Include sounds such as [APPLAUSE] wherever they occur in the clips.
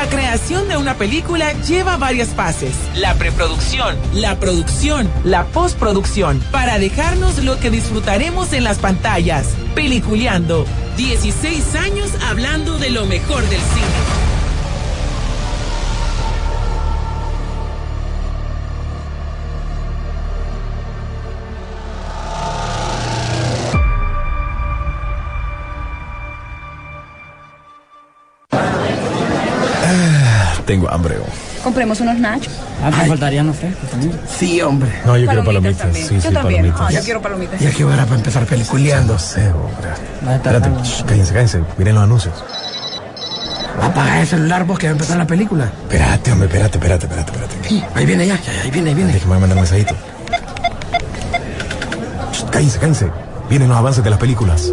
La creación de una película lleva varias fases. La preproducción, la producción, la postproducción, para dejarnos lo que disfrutaremos en las pantallas. Peliculeando. 16 años hablando de lo mejor del cine. Tengo hambre. Compremos unos nachos. Ah, te faltarían los frescos también. Sí, hombre. No, yo quiero palomitas. Sí, yo sí, también. palomitas. Ah, yo quiero palomitas. Ya que hora para empezar peliculeando. No sé, hombre. Estar Espérate, shh, cállense, cállense. Miren los anuncios. Apaga el celular vos que va a empezar la película. Espérate, hombre, espérate, espérate, espérate, espérate. Ahí viene ya, ya, ahí viene, ahí viene. Déjame mandar un mensajito. Shh, Cállense, cállense. Vienen los avances de las películas.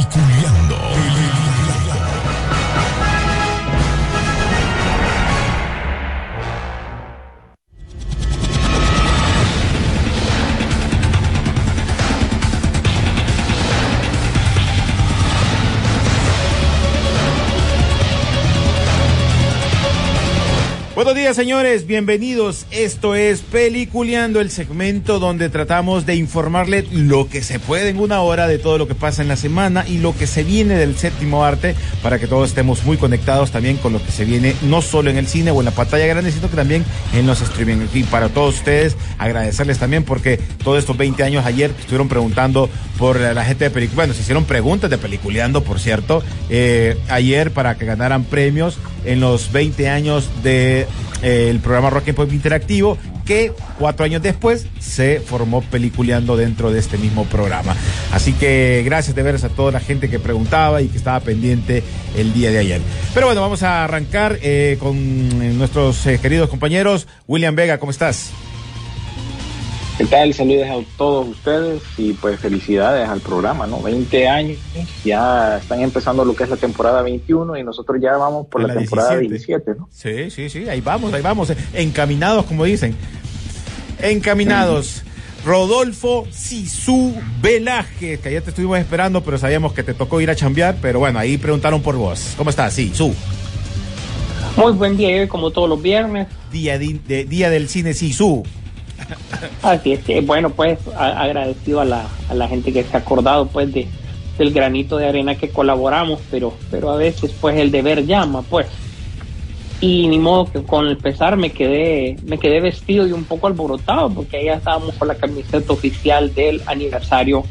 Buenos días, señores. Bienvenidos. Esto es Peliculeando, el segmento donde tratamos de informarle lo que se puede en una hora de todo lo que pasa en la semana y lo que se viene del séptimo arte para que todos estemos muy conectados también con lo que se viene no solo en el cine o en la pantalla grande, sino que también en los streaming. Y para todos ustedes, agradecerles también porque todos estos 20 años ayer estuvieron preguntando por la, gente de película. Bueno, se hicieron preguntas de Peliculeando, por cierto, eh, ayer para que ganaran premios en los 20 años de el programa Rock and Pop Interactivo, que cuatro años después se formó Peliculeando dentro de este mismo programa. Así que gracias de veras a toda la gente que preguntaba y que estaba pendiente el día de ayer. Pero bueno, vamos a arrancar eh, con eh, nuestros eh, queridos compañeros. William Vega, ¿cómo estás? ¿Qué tal? Saludos a todos ustedes y pues felicidades al programa, ¿no? 20 años, ya están empezando lo que es la temporada 21 y nosotros ya vamos por la, la temporada 17. 17, ¿no? Sí, sí, sí, ahí vamos, ahí vamos, encaminados, como dicen. Encaminados. Rodolfo Sisu Velázquez, que ayer te estuvimos esperando, pero sabíamos que te tocó ir a chambear, pero bueno, ahí preguntaron por vos. ¿Cómo estás? Sí, Su. Muy buen día, hoy, como todos los viernes. Día, de- día del cine Sisu. Así es que, bueno, pues agradecido a la, a la gente que se ha acordado, pues, de, del granito de arena que colaboramos, pero, pero a veces, pues, el deber llama, pues. Y ni modo que con el pesar me quedé, me quedé vestido y un poco alborotado, porque ahí estábamos con la camiseta oficial del aniversario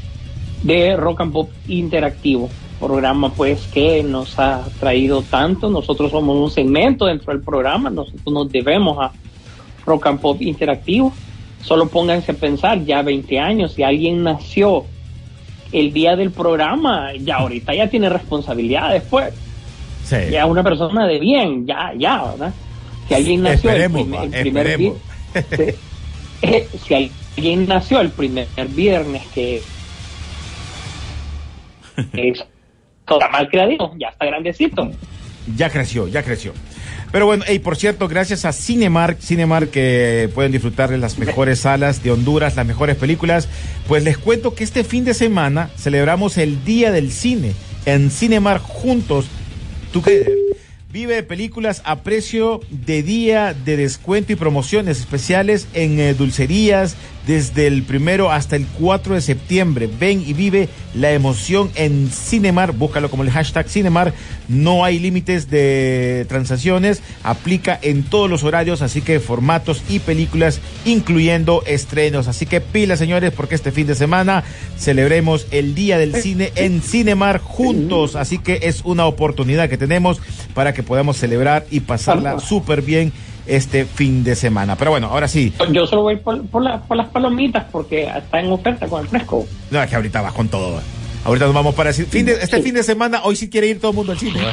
de Rock and Pop Interactivo, programa pues que nos ha traído tanto, nosotros somos un segmento dentro del programa, nosotros nos debemos a Rock and Pop Interactivo, solo pónganse a pensar, ya 20 años, si alguien nació el día del programa, ya ahorita ya tiene responsabilidades, pues, Sí. ya una persona de bien, ya, ya, ¿verdad? Si alguien nació el primer, el esperemos. Eh, si alguien nació el primer viernes que [LAUGHS] es toda mal creativo, ya está grandecito. Ya creció, ya creció. Pero bueno, y por cierto, gracias a Cinemark, Cinemark que pueden disfrutar de las mejores salas de Honduras, las mejores películas, pues les cuento que este fin de semana celebramos el Día del Cine en Cinemark juntos, together. Vive películas a precio de día de descuento y promociones especiales en eh, dulcerías desde el primero hasta el 4 de septiembre. Ven y vive la emoción en Cinemar. Búscalo como el hashtag Cinemar. No hay límites de transacciones. Aplica en todos los horarios, así que formatos y películas, incluyendo estrenos. Así que pila, señores, porque este fin de semana celebremos el Día del Cine en Cinemar juntos. Así que es una oportunidad que tenemos para que podamos celebrar y pasarla súper bien este fin de semana. Pero bueno, ahora sí. Yo solo voy por, por, la- por las palomitas porque está en oferta con el fresco. No, es que ahorita vas con todo. ¿eh? Ahorita nos vamos para. Fin de- este fin de semana, hoy sí quiere ir todo el mundo al cine. ¿eh?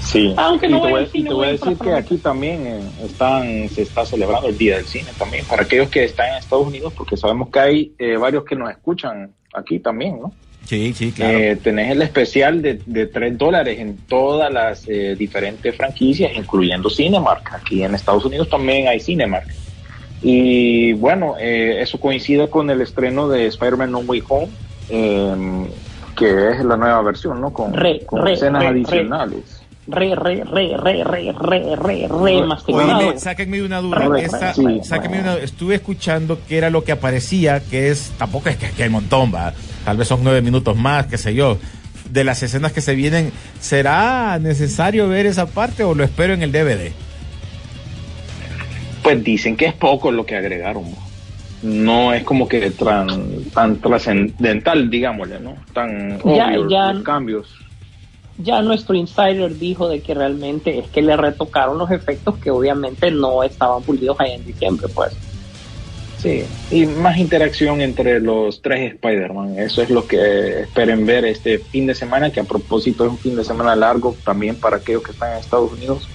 Sí, Aunque y no te voy y cine, te voy a decir que aquí también eh, están, se está celebrando el Día del Cine también, para aquellos que están en Estados Unidos, porque sabemos que hay eh, varios que nos escuchan aquí también, ¿no? Sí, sí, claro. Eh, tenés el especial de, de 3 dólares en todas las eh, diferentes franquicias, incluyendo Cinemark. Aquí en Estados Unidos también hay Cinemark. Y bueno, eh, eso coincide con el estreno de Spider-Man No Way Home, eh, que es la nueva versión, ¿no? Con, Re, con re, escenas re, re. adicionales. Re, re, re, re, re, re, re, re, masticado. Sáquenme una duda. Re, Esta- sí. sáquenme una- estuve escuchando que era lo que aparecía, que es, tampoco es que, que hay montón, va. Tal vez son nueve minutos más, qué sé yo. De las escenas que se vienen, ¿será necesario ver esa parte o lo espero en el DVD? Pues dicen que es poco lo que agregaron. ¿no? Es como que tran- tan trascendental, digámosle, ¿no? Tan Ya, obvio ya. los cambios. Ya nuestro insider dijo de que realmente es que le retocaron los efectos que obviamente no estaban pulidos ahí en diciembre, pues. Sí, y más interacción entre los tres Spider-Man. Eso es lo que esperen ver este fin de semana, que a propósito es un fin de semana largo también para aquellos que están en Estados Unidos.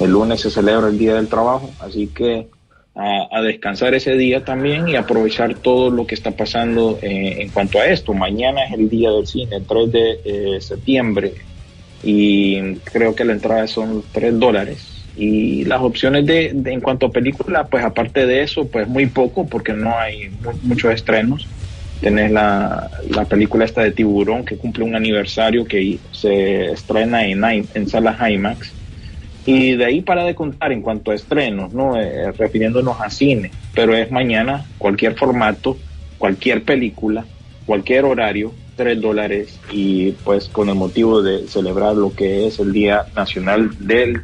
El lunes se celebra el Día del Trabajo, así que a, descansar ese día también y aprovechar todo lo que está pasando eh, en cuanto a esto. Mañana es el Día del Cine, el 3 de eh, septiembre, y creo que la entrada son 3 dólares. Y las opciones de, en cuanto a película, pues aparte de eso, pues muy poco, porque no hay mu- muchos estrenos. Tenés la, la película esta de Tiburón, que cumple un aniversario que se estrena en, en salas IMAX. Y de ahí para de contar en cuanto a estrenos, ¿no? Eh, refiriéndonos a cine, pero es mañana, cualquier formato, cualquier película, cualquier horario, tres dólares y pues con el motivo de celebrar lo que es el Día Nacional del,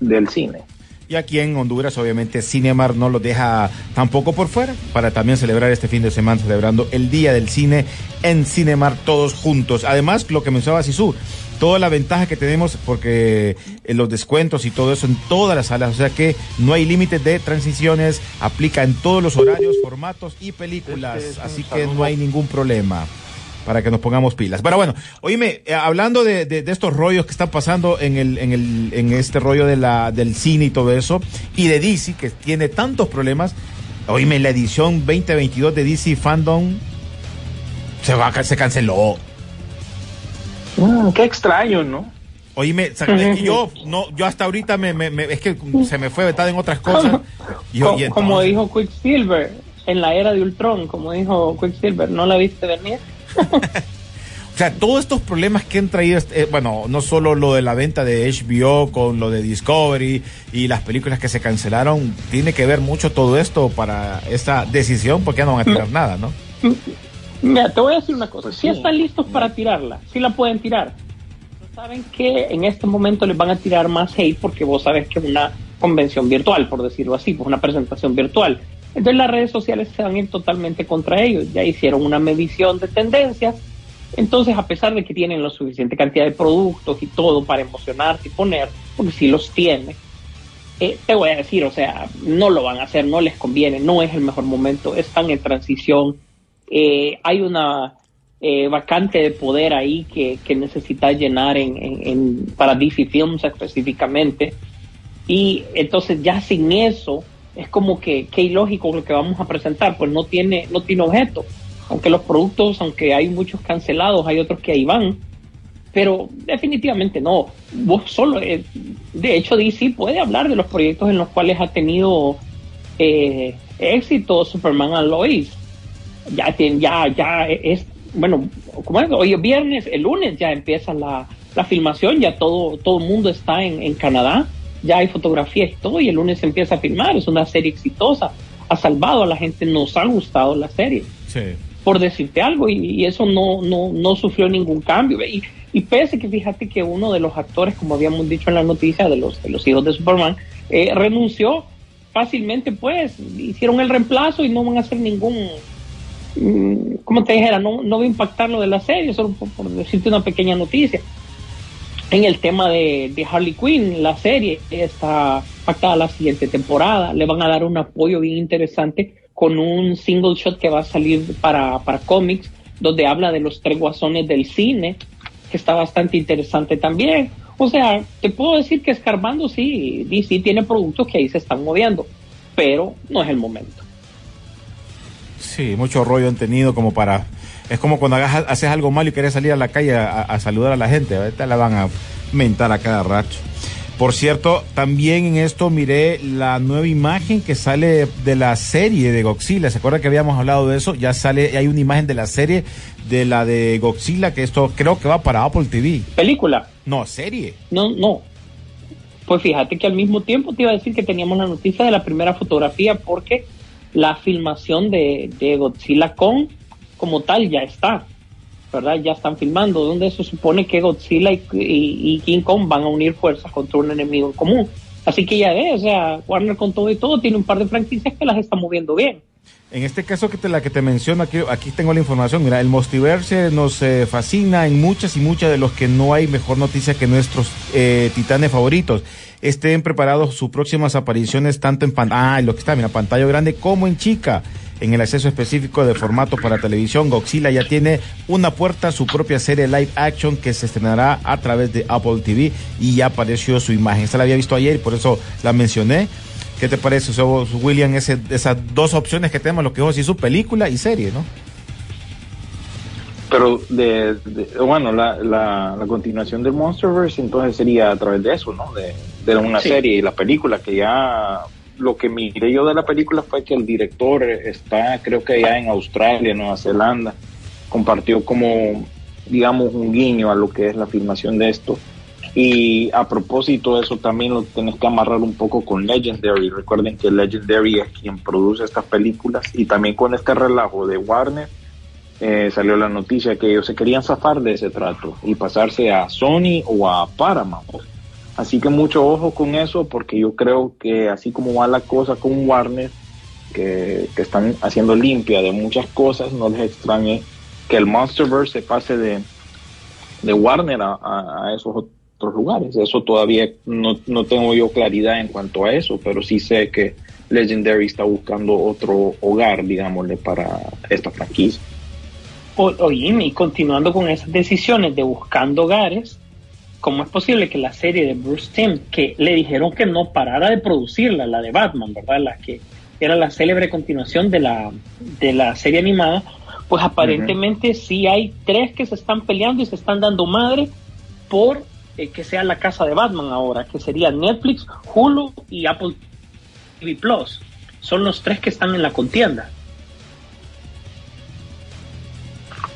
del Cine. Y aquí en Honduras, obviamente, Cinemar no lo deja tampoco por fuera para también celebrar este fin de semana, celebrando el Día del Cine en Cinemar todos juntos. Además, lo que mencionaba Sisu, toda la ventaja que tenemos porque eh, los descuentos y todo eso en todas las salas, o sea que no hay límites de transiciones, aplica en todos los horarios, formatos y películas, así que no hay ningún problema para que nos pongamos pilas. Pero bueno, oíme, eh, hablando de, de- de estos rollos que están pasando en el, en el, en este rollo de la, del cine y todo eso, y de DC, que tiene tantos problemas, oíme, la edición 2022 de DC Fandom se va, a- se canceló. Mm, qué extraño, ¿no? Oíme, sa- es que yo, [LAUGHS] no, yo hasta ahorita me, me- me- es que se me fue vetado en otras cosas. Y, Co- y como entonces- dijo Quicksilver en la era de Ultron, como dijo Quicksilver, ¿no la viste venir? [LAUGHS] O sea, todos estos problemas que han traído, este- eh, bueno, no solo lo de la venta de HBO con lo de Discovery y las películas que se cancelaron, tiene que ver mucho todo esto para esta decisión, porque ya no van a tirar nada, ¿no? Mira, te voy a decir una cosa. Si sí. están listos para tirarla, si la pueden tirar. Saben que en este momento les van a tirar más hate porque vos sabes que es una convención virtual, por decirlo así, pues una presentación virtual. Entonces las redes sociales se van a ir totalmente contra ellos. Ya hicieron una medición de tendencias. Entonces, a pesar de que tienen la suficiente cantidad de productos y todo para emocionarse y poner, porque sí los tiene, eh, te voy a decir, o sea, no lo van a hacer, no les conviene, no es el mejor momento, están en transición, eh, hay una eh, vacante de poder ahí que, que necesita llenar en, en- en- para DC Films específicamente. Y entonces ya sin eso es como que, que ilógico lo que vamos a presentar, pues no tiene, no tiene objeto. Aunque los productos, aunque hay muchos cancelados, hay otros que ahí van. Pero definitivamente no. Vos solo, eh, de hecho, DC puede hablar de los proyectos en los cuales ha tenido eh, éxito Superman and Lois. Ya, tiene- ya, ya es, bueno, como es? Hoy es viernes, el lunes ya empieza la, la filmación, ya todo, todo el mundo está en, en Canadá, ya hay fotografías y todo, y el lunes se empieza a filmar, es una serie exitosa, ha salvado a la gente, nos ha gustado la serie Sí. por decirte algo, y, y eso no, no, no sufrió ningún cambio. Y, y pese que fíjate que uno de los actores, como habíamos dicho en la noticia de los, de los hijos de Superman, eh, renunció fácilmente, pues hicieron el reemplazo y no van a hacer ningún, mm, como te dijera, no, no va a impactar lo de la serie, solo por, por decirte una pequeña noticia. En el tema de, de Harley Quinn, la serie está pactada la siguiente temporada. Le van a dar un apoyo bien interesante con un single shot que va a salir para, para cómics, donde habla de los tres guasones del cine, que está bastante interesante también. O sea, te puedo decir que escarbando sí, DC tiene productos que ahí se están moviendo, pero no es el momento. Sí, mucho rollo han tenido como para... Es como cuando hagas, haces algo malo y quieres salir a la calle a, a saludar a la gente. Ahorita la van a mentar a cada rato. Por cierto, también en esto miré la nueva imagen que sale de la serie de Godzilla. ¿Se acuerda que habíamos hablado de eso? Ya sale, hay una imagen de la serie de la de Godzilla, que esto creo que va para Apple TV. ¿Película? No, serie. No, no. Pues fíjate que al mismo tiempo te iba a decir que teníamos la noticia de la primera fotografía porque la filmación de, de Godzilla con como tal ya está. ¿verdad? Ya están filmando, donde se supone que Godzilla y, y, King Kong van a unir fuerzas contra un enemigo en común. Así que ya ves, o sea, Warner con todo y todo tiene un par de franquicias que las está moviendo bien. En este caso que te, la que te menciono, aquí, aquí tengo la información, mira, el Mostiverse nos eh, fascina en muchas y muchas de los que no hay mejor noticia que nuestros eh, titanes favoritos. Estén preparados sus próximas apariciones tanto en pantalla, ah, lo que está, pantalla grande como en chica en el acceso específico de formato para televisión. Godzilla ya tiene una puerta, su propia serie live action que se estrenará a través de Apple TV y ya apareció su imagen. Esta la había visto ayer y por eso la mencioné. ¿Qué te parece, William, ese, esas dos opciones que tenemos, lo que es su película y serie, ¿no? Pero, de, de bueno, la, la, la, continuación del Monsterverse entonces sería a través de eso, ¿no? De, de una sí. serie y la película que ya lo que miré yo de la película fue que el director está, creo que ya en Australia, Nueva Zelanda, compartió como, digamos, un guiño a lo que es la filmación de esto. Y a propósito eso también lo tenés que amarrar un poco con Legendary. Recuerden que Legendary es quien produce estas películas y también con este relajo de Warner eh, salió la noticia que ellos se querían zafar de ese trato y pasarse a Sony o a Paramount. Así que mucho ojo con eso porque yo creo que así como va la cosa con Warner, que, que están haciendo limpia de muchas cosas, no les extrañe que el Monsterverse se pase de, de Warner a, a, esos otros lugares. Eso todavía no, no tengo yo claridad en cuanto a eso, pero sí sé que Legendary está buscando otro hogar, digámosle, para esta franquicia. Oye, y continuando con esas decisiones de buscando hogares, ¿cómo es posible que la serie de Bruce Timm, que le dijeron que no parara de producirla, la de Batman, ¿verdad? La que era la célebre continuación de la, de la serie animada, pues aparentemente uh -huh. sí hay tres que se están peleando y se están dando madre por eh, que sea la casa de Batman ahora, que sería Netflix, Hulu y Apple TV Plus. Son los tres que están en la contienda.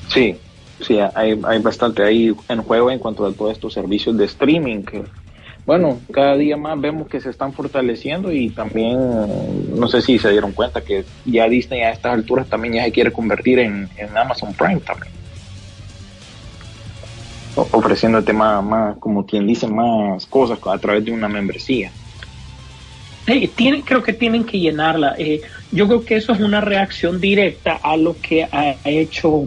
Sí, sí, hay, hay bastante ahí en juego en cuanto a todos estos servicios de streaming que, bueno, cada día más vemos que se están fortaleciendo y también, no sé si se dieron cuenta que ya Disney a estas alturas también ya se quiere convertir en, en Amazon Prime también. O, ofreciéndote más, más, como quien dice, más cosas a través de una membresía. Tienen, creo que tienen que llenarla. Eh, yo creo que eso es una reacción directa a lo que ha hecho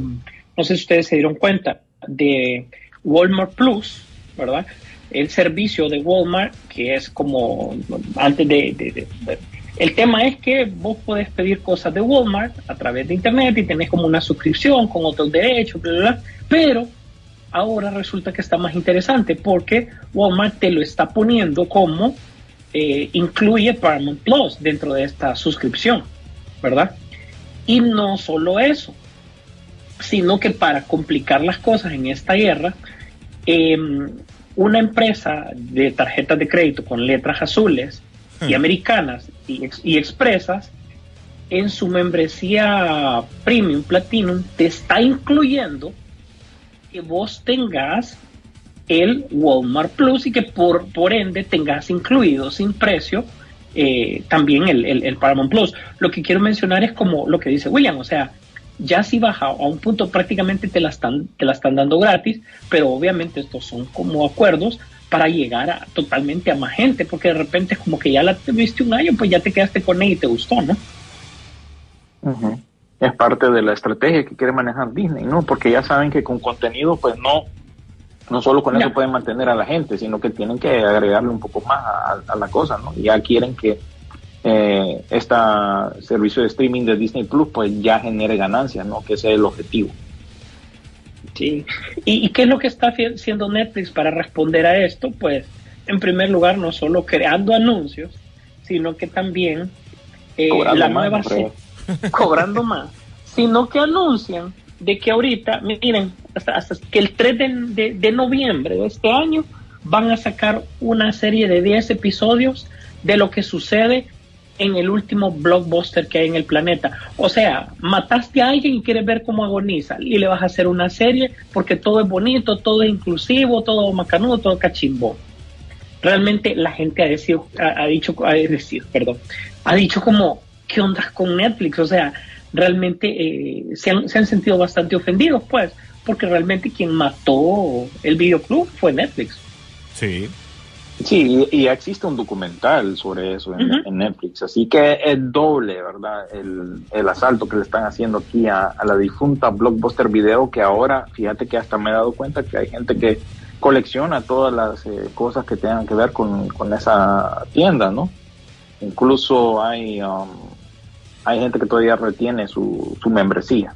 no sé si ustedes se dieron cuenta, de Walmart Plus, ¿verdad? El servicio de Walmart, que es como antes de, El tema es que vos podés pedir cosas de Walmart a través de Internet y tenés como una suscripción con otros derechos, bla, bla, bla, pero ahora resulta que está más interesante porque Walmart te lo está poniendo como eh, incluye Paramount Plus dentro de esta suscripción, ¿verdad? Y no solo eso, sino que para complicar las cosas en esta guerra, eh, una empresa de tarjetas de crédito con letras azules y americanas y, y, expresas, en su membresía Premium Platinum, te está incluyendo que vos tengas el Walmart Plus y que por, por ende tengas incluido sin precio eh, también el, el, el Paramount Plus. Lo que quiero mencionar es como lo que dice William, o sea, ya si baja a un punto prácticamente te la están, te la están dando gratis, pero obviamente estos son como acuerdos para llegar a, totalmente a más gente, porque de repente es como que ya la viste un año, pues ya te quedaste con ella y te gustó, ¿no? Uh -huh. Es parte de la estrategia que quiere manejar Disney, ¿no? Porque ya saben que con contenido, pues no, no solo con eso pueden mantener a la gente, sino que tienen que agregarle un poco más a, a la cosa, ¿no? Ya quieren que eh, este servicio de streaming de Disney Plus pues ya genere ganancias, ¿no? Que ese es el objetivo. Sí. ¿Y, y qué es lo que está haciendo Netflix para responder a esto? Pues, en primer lugar, no solo creando anuncios, sino que también eh, la más, nueva se- cobrando más, sino que anuncian de que ahorita, miren, hasta, hasta que el 3 de, de- de noviembre de este año van a sacar una serie de 10 episodios de lo que sucede en el último blockbuster que hay en el planeta. O sea, mataste a alguien y quieres ver cómo agoniza y le vas a hacer una serie porque todo es bonito, todo es inclusivo, todo macanudo, todo cachimbo. Realmente la gente ha, decido- ha, dicho, ha decido, perdón, ha dicho como, ¿qué onda con Netflix? O sea, realmente eh, se, han, se han sentido bastante ofendidos, pues, porque realmente quien mató el videoclub fue Netflix. Sí. Sí, y, existe un documental sobre eso en, Netflix, así que es doble, ¿verdad? El, el asalto que le están haciendo aquí a, a la difunta Blockbuster Video, que ahora, fíjate que hasta me he dado cuenta que hay gente que colecciona todas las eh, cosas que tengan que ver con, con esa tienda, ¿no? Incluso hay, um, hay gente que todavía retiene su, su membresía.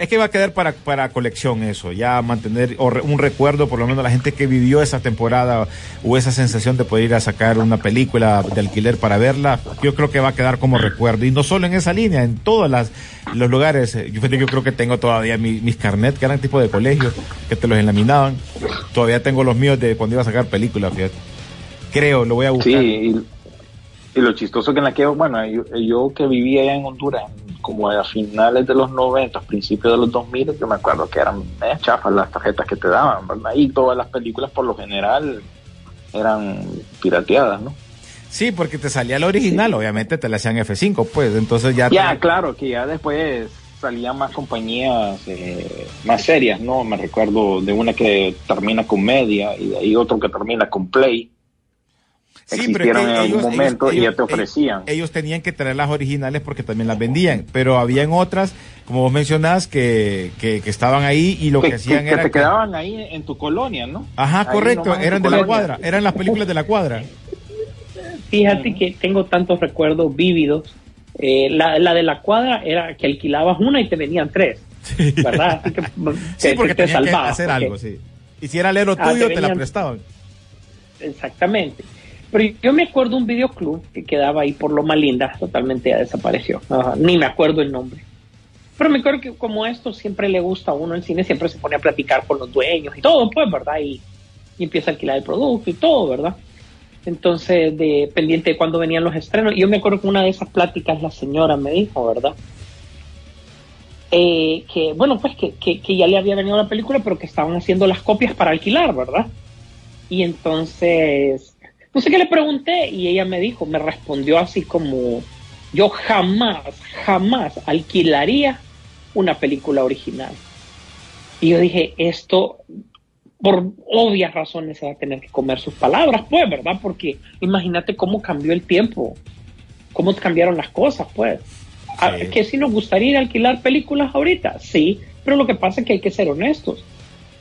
Es que va a quedar para, para colección eso, ya mantener o re- un recuerdo, por lo menos la gente que vivió esa temporada o esa sensación de poder ir a sacar una película de alquiler para verla, yo creo que va a quedar como recuerdo. Y no solo en esa línea, en todos las, los lugares. Eh, Yo, yo creo que tengo todavía mi- mis carnet, que eran tipo de colegio, que te los enlaminaban. Todavía tengo los míos de cuando iba a sacar películas, fíjate. Creo, lo voy a buscar. Sí, y lo chistoso que en aquello, bueno, yo, yo que vivía allá en Honduras, como a finales de los 90, principios de los 2000, yo me acuerdo que eran eh, chafas las tarjetas que te daban, ¿verdad? Y todas las películas por lo general eran pirateadas, ¿no? Sí, porque te salía la original, obviamente te la hacían F5, pues, entonces ya... Ya, te- claro, que ya después salían más compañías eh, más serias, ¿no? Me recuerdo de una que termina con Media y de ahí otro que termina con Play. Sí, pero es que en algún ellos- momento ellos- y ya te ofrecían. Ellos tenían que traer las originales porque también las vendían, pero habían otras, como vos mencionás, que, que, que estaban ahí y lo que, que, hacían que era... te que- quedaban ahí en tu colonia, ¿no? Ajá, Ahí correcto, eran de la cuadra, eran las películas de la cuadra. Fíjate que tengo tantos recuerdos vívidos. Eh, la, la de la cuadra era que alquilabas una y te venían tres, ¿verdad? Así que [LAUGHS] Sí, te- porque te que salvabas, hacer porque- algo, sí. Y si era Ah, tuyo, te te la prestaban. Exactamente. Pero yo me acuerdo un videoclub que quedaba ahí por Loma Linda, totalmente ya desapareció. Ni me acuerdo el nombre. Pero me acuerdo que como esto siempre le gusta a uno en cine, siempre se pone a platicar con los dueños y todo, pues, ¿verdad? Y, empieza a alquilar el producto y todo, ¿verdad? Entonces, de, pendiente de cuando venían los estrenos. Yo me acuerdo que una de esas pláticas la señora me dijo, ¿verdad? Eh, que, bueno, pues que, que, que ya le había venido la película, pero que estaban haciendo las copias para alquilar, ¿verdad? Y entonces, no sé qué le pregunté y ella me dijo, me respondió así como, yo jamás, jamás alquilaría una película original. Y yo dije, esto, por obvias razones, se va a tener que comer sus palabras, pues, ¿verdad? Porque imagínate cómo cambió el tiempo, cómo cambiaron las cosas, pues. Ah, Sí. Que si nos gustaría ir a alquilar películas ahorita, sí, pero lo que pasa es que hay que ser honestos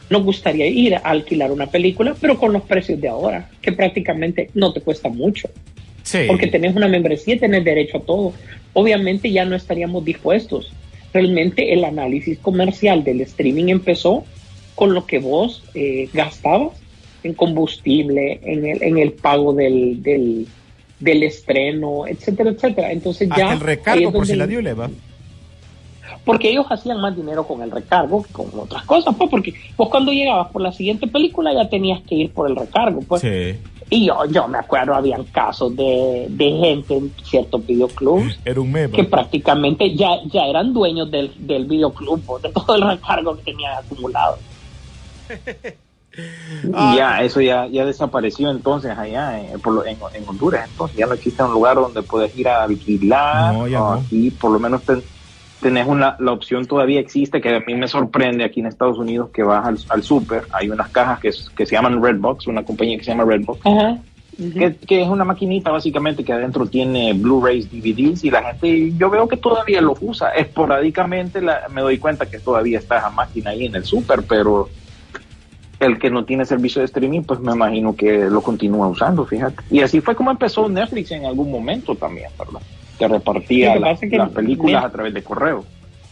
nos gustaría ir a alquilar una película, pero con los precios de ahora, que prácticamente no te cuesta mucho, Sí. porque tenés una membresía y tenés derecho a todo. Obviamente ya no estaríamos dispuestos. Realmente el análisis comercial del streaming empezó con lo que vos eh, gastabas en combustible, en el, en el pago del, del, del estreno, etcétera, etcétera. Entonces ya... El recargo por si la dio le va. Porque ellos hacían más dinero con el recargo que con otras cosas, pues, porque vos cuando llegabas por la siguiente película ya tenías que ir por el recargo, pues. Sí. Y yo, yo me acuerdo, habían casos de, de gente en ciertos videoclubs Era un meme. que prácticamente ya, ya eran dueños del, del videoclub, pues, de todo el recargo que tenían acumulado. Ah. [LAUGHS] Y ya, eso ya, ya desapareció entonces allá en, lo- en, en Honduras. Entonces ya no existe un lugar donde puedes ir a alquilar. No, o no. Aquí por lo menos ten- tenés una, la opción todavía existe, que a mí me sorprende aquí en Estados Unidos que vas al, al súper, hay unas cajas que, que se llaman Redbox, una compañía que se llama Redbox, que, que es una maquinita básicamente que adentro tiene Blu-rays, DVDs y la gente, yo veo que todavía lo usa. Esporádicamente la- me doy cuenta que todavía está esa máquina ahí en el súper, pero el que no tiene servicio de streaming, pues me imagino que lo continúa usando, fíjate. Y así fue como empezó Netflix en algún momento también, ¿verdad? Que repartía la- es que las películas Net- a través de correo.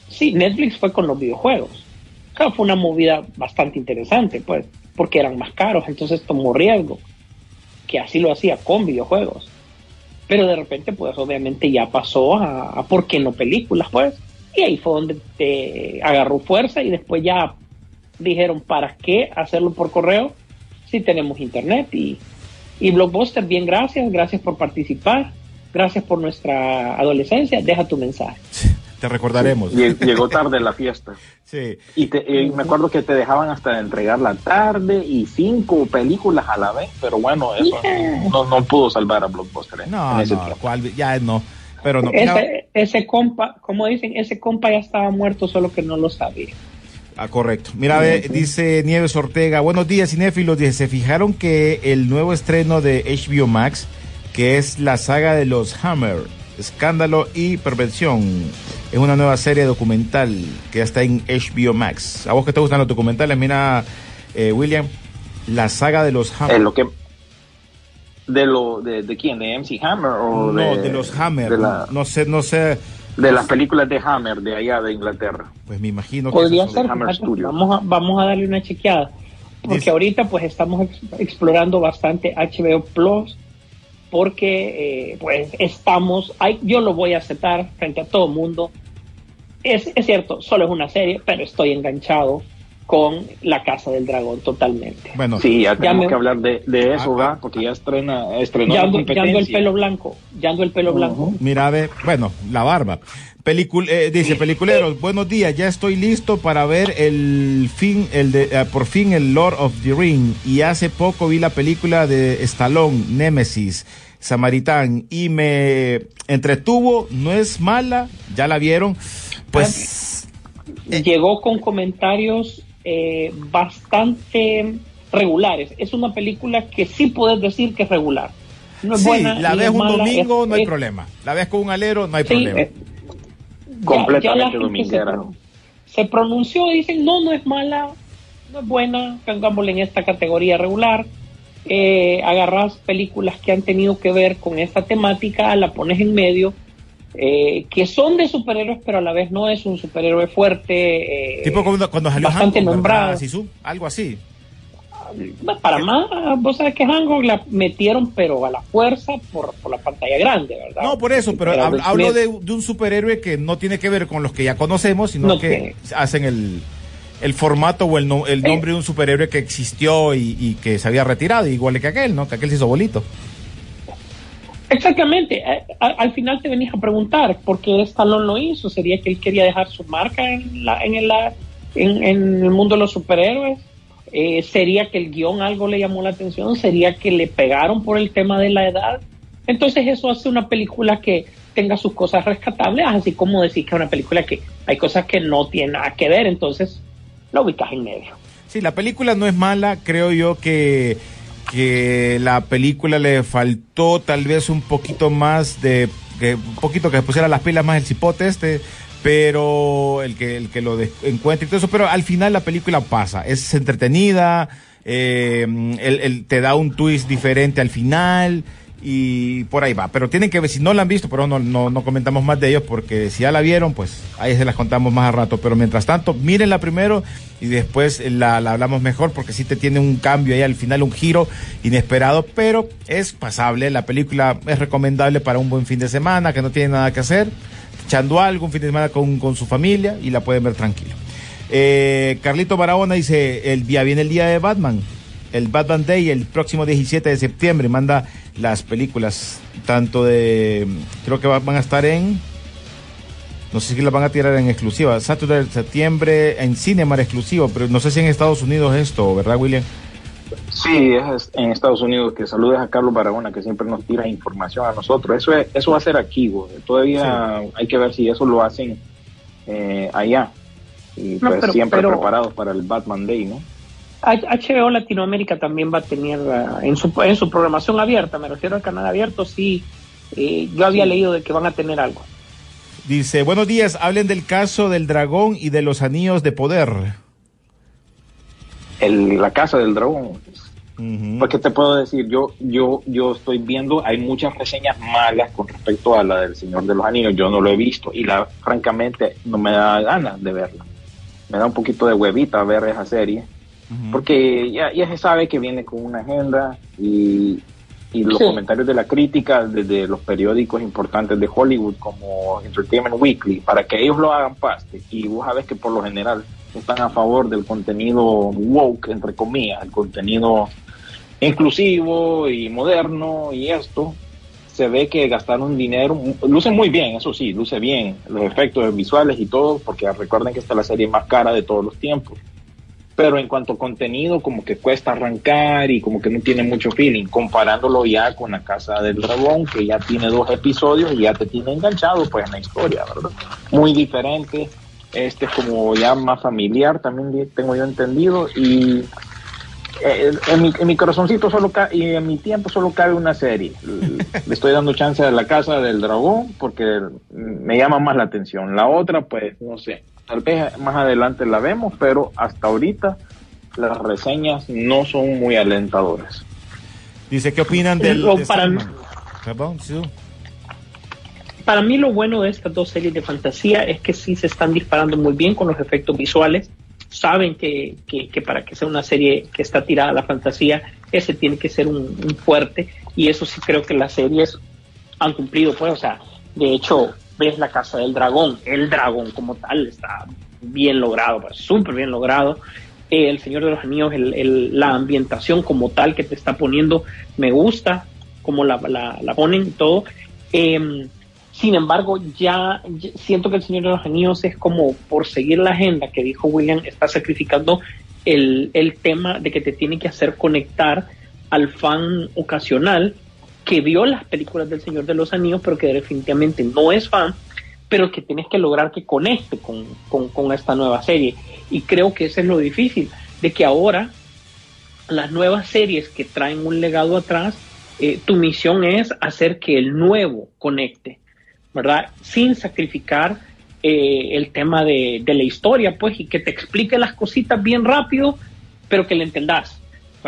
Sí, Netflix fue con los videojuegos. Claro, fue una movida bastante interesante, pues, porque eran más caros, entonces tomó riesgo, que así lo hacía con videojuegos. Pero de repente, pues, obviamente ya pasó a, a ¿por qué no películas, pues? Y ahí fue donde te agarró fuerza y después ya dijeron, ¿para qué hacerlo por correo si tenemos internet? Y, y Blockbuster, bien, gracias, gracias por participar, gracias por nuestra adolescencia, deja tu mensaje. Te recordaremos. Lle- Llegó tarde la fiesta. [LAUGHS] Sí. Y, te- y me acuerdo que te dejaban hasta entregar la tarde y cinco películas a la vez, pero bueno, eso no, no pudo salvar a Blockbuster en, No, no, cuál- ya no. Pero no. Ese, ese compa, como dicen, ese compa ya estaba muerto, solo que no lo sabía. Ah, correcto. Mira, ve, dice Nieves Ortega, buenos días, cinéfilos. Dice, ¿se fijaron que el nuevo estreno de HBO Max, que es la saga de los Hammer, Escándalo y Perversión, es una nueva serie documental que ya está en HBO Max? ¿A vos que te gustan los documentales? Mira, eh, William, la saga de los Hammer. Eh, lo que de lo de, de quién de MC Hammer o no, de, de los Hammer. de, la- No sé, no sé. de las películas de Hammer de allá de Inglaterra Pues me imagino que... Podría ser, Hammer vamos a, vamos a darle una chequeada. Porque Dice- ahorita pues estamos ex- explorando bastante HBO Plus porque eh, pues estamos, ay, yo lo voy a aceptar frente a todo mundo. Es, es cierto, solo es una serie, pero estoy enganchado con La Casa del Dragón totalmente. Bueno, sí ya tenemos me- que hablar de, de eso Ah, porque ya estrena estrenó Ya la ando, ya ando el pelo blanco, ya ando el pelo blanco. Mira, ve, bueno, la barba. Pelicul eh, dice, peliculeros, buenos días, ya estoy listo para ver el fin, el de, eh, por fin el Lord of the Ring. Y hace poco vi la película de Stallone, Nemesis, Samaritán, y me entretuvo, no es mala, ya la vieron. Pues, llegó con comentarios eh, bastante regulares. Es una película que sí puedes decir que es regular. No es sí, buena, la ves es un mala, domingo, es- no hay es- problema. La ves con un alero, no hay sí, problema. Completamente dominguera. Se pronunció, dicen, no, no es mala, no es buena, pongámosle en esta categoría regular. Eh, agarras películas que han tenido que ver con esta temática, la pones en medio, eh, que son de superhéroes, pero a la vez no es un superhéroe fuerte. eh, tipo cuando, cuando salió bastante Hancock, nombrado. ¿verdad, Sisu? Algo así. Para más, vos sabes que Hancock la metieron, pero a la fuerza por, por la pantalla grande, ¿verdad? No, por eso, pero hablo de, de un superhéroe que no tiene que ver con los que ya conocemos, sino No, que hacen el, el formato o el, no- el Eh. nombre de un superhéroe que existió y, y que se había retirado, igual que aquel, ¿no? Que aquel se hizo bolito. Exactamente. Al final te venías a preguntar por qué Stallone lo hizo. ¿Sería que él quería dejar su marca en, la, en, el, la- en, el mundo de los superhéroes? Eh, ¿Sería que el guion algo le llamó la atención? ¿Sería que le pegaron por el tema de la edad? Entonces eso hace una película que tenga sus cosas rescatables, así como decir que es una película que hay cosas que no tienen nada que ver, entonces lo ubicas en medio. Sí, la película no es mala, creo yo que, que la película le faltó tal vez un poquito más de, que, un poquito que pusiera las pilas más el cipote este, pero el que, el que lo encuentre y todo eso, pero al final la película pasa, es entretenida, eh, el, el- te da un twist diferente al final y por ahí va, pero tienen que ver, si no la han visto, pero no, no, no comentamos más de ellos porque si ya la vieron, pues ahí se las contamos más a rato, pero mientras tanto, mírenla primero y después la, la hablamos mejor porque sí te tiene un cambio ahí al final, un giro inesperado, pero es pasable, la película es recomendable para un buen fin de semana, que no tiene nada que hacer, echando algo, un fin de semana con, con su familia y la pueden ver tranquilo. Eh, Carlito Barahona dice, el día viene el día de Batman, el Batman Day, el próximo 17 de septiembre, manda las películas, tanto de, creo que va- van a estar en, no sé si las van a tirar en exclusiva, Saturday, septiembre, en Cinemar exclusivo, pero no sé si en Estados Unidos esto, ¿verdad, William? Sí, es en Estados Unidos que saludes a Carlos Barahona que siempre nos tira información a nosotros. Eso es, eso va a ser aquí, güey. todavía hay que ver si eso lo hacen eh, allá. Y No, pues pero- siempre pero- preparados para el Batman Day, ¿no? HBO Latinoamérica también va a tener ah, en, su, en su programación abierta, me refiero al canal abierto, sí, eh, yo había leído de que van a tener algo. Dice, buenos días, hablen del caso del dragón y de los anillos de poder. El, la casa del dragón. Ujú. Porque te puedo decir, yo, yo, yo estoy viendo, hay muchas reseñas malas con respecto a la del Señor de los Anillos. Yo no lo he visto y la, francamente no me da ganas de verla. me da un poquito de huevita ver esa serie, porque ya, ya se sabe que viene con una agenda y, y los Sí. comentarios de la crítica desde los periódicos importantes de Hollywood como Entertainment Weekly, para que ellos lo hagan paste. Y vos sabes que por lo general están a favor del contenido woke, entre comillas, el contenido inclusivo y moderno y esto. Se ve que gastaron dinero, luce muy bien, eso sí, luce bien, los efectos visuales y todo, porque recuerden que esta es la serie más cara de todos los tiempos pero en cuanto a contenido como que cuesta arrancar y como que no tiene mucho feeling, comparándolo ya con la Casa del Dragón, que ya tiene dos episodios y ya te tiene enganchado pues en la historia, ¿verdad? Muy diferente, este es como ya más familiar, también tengo yo entendido, y eh, en, mi, en mi corazoncito solo y en mi tiempo solo cabe una serie. Le estoy dando chance a la Casa del Dragón porque me llama más la atención. La otra, pues, no sé. Tal vez más adelante la vemos, pero hasta ahorita las reseñas no son muy alentadoras. Dice, ¿qué opinan del No, de para Sandman? Perdón, sí. Para mí lo bueno de estas dos series de fantasía es que sí se están disparando muy bien con los efectos visuales. Saben que, que- que para que sea una serie que está tirada a la fantasía, ese tiene que ser un, un fuerte. Y eso sí creo que las series han cumplido. Pues, o sea, de hecho, ves la Casa del Dragón. El dragón como tal está bien logrado, pues, súper bien logrado. Eh, el Señor de los Anillos, el- la ambientación como tal que te está poniendo, me gusta como la, la, ponen todo. Em, sin embargo, ya, ya siento que el Señor de los Anillos es como por seguir la agenda que dijo William, está sacrificando el, el tema de que te tiene que hacer conectar al fan ocasional que vio las películas del Señor de los Anillos, pero que definitivamente no es fan, pero que tienes que lograr que conecte con, con, esta nueva serie. Y creo que eso es lo difícil, de que ahora las nuevas series que traen un legado atrás, eh, tu misión es hacer que el nuevo conecte, ¿verdad? Sin sacrificar eh, el tema de, de la historia, pues, y que te explique las cositas bien rápido, pero que le entendas,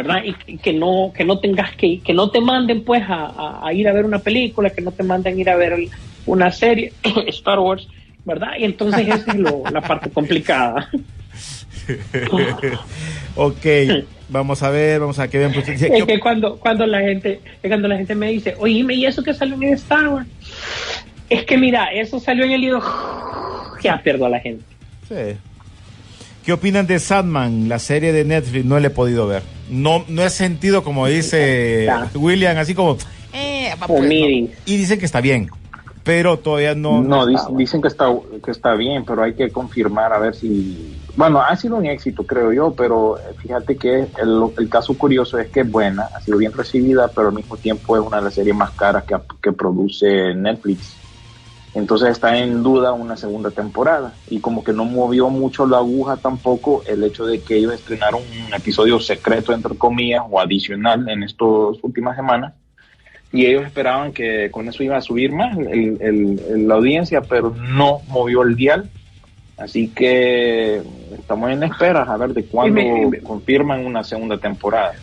¿verdad? Y, que no que no tengas que que no te manden pues a, a- a ir a ver una película, que no te manden a ir a ver el- una serie [COUGHS] Star Wars, ¿verdad? Y entonces esa es lo- la parte [LAUGHS] complicada. [LAUGHS] ok, vamos a ver, vamos a que vean. pues, ¿qué- Es que cuando cuando la gente cuando la gente me dice, oye, ¿y eso que salió en Star Wars? Es que mira, eso salió en el libro, ya pierdo a la gente. Sí. ¿Qué opinan de Sandman, la serie de Netflix? No la he podido ver. No, no he sentido, como dice Ya. William, así como... eh, pues, no. Y dicen que está bien, pero todavía no... No, dicen que está, que está bien, pero hay que confirmar a ver si... Bueno, ha sido un éxito, creo yo, pero eh, fíjate que el, el caso curioso es que es buena, ha sido bien recibida, pero al mismo tiempo es una de las series más caras que, que produce Netflix. Entonces está en duda una segunda temporada y como que no movió mucho la aguja tampoco el hecho de que ellos estrenaron un episodio secreto entre comillas o adicional en estas últimas semanas y ellos esperaban que con eso iba a subir más el- el- el- la audiencia, pero no movió el dial. Así que estamos en espera a ver de cuándo me- confirman una segunda temporada.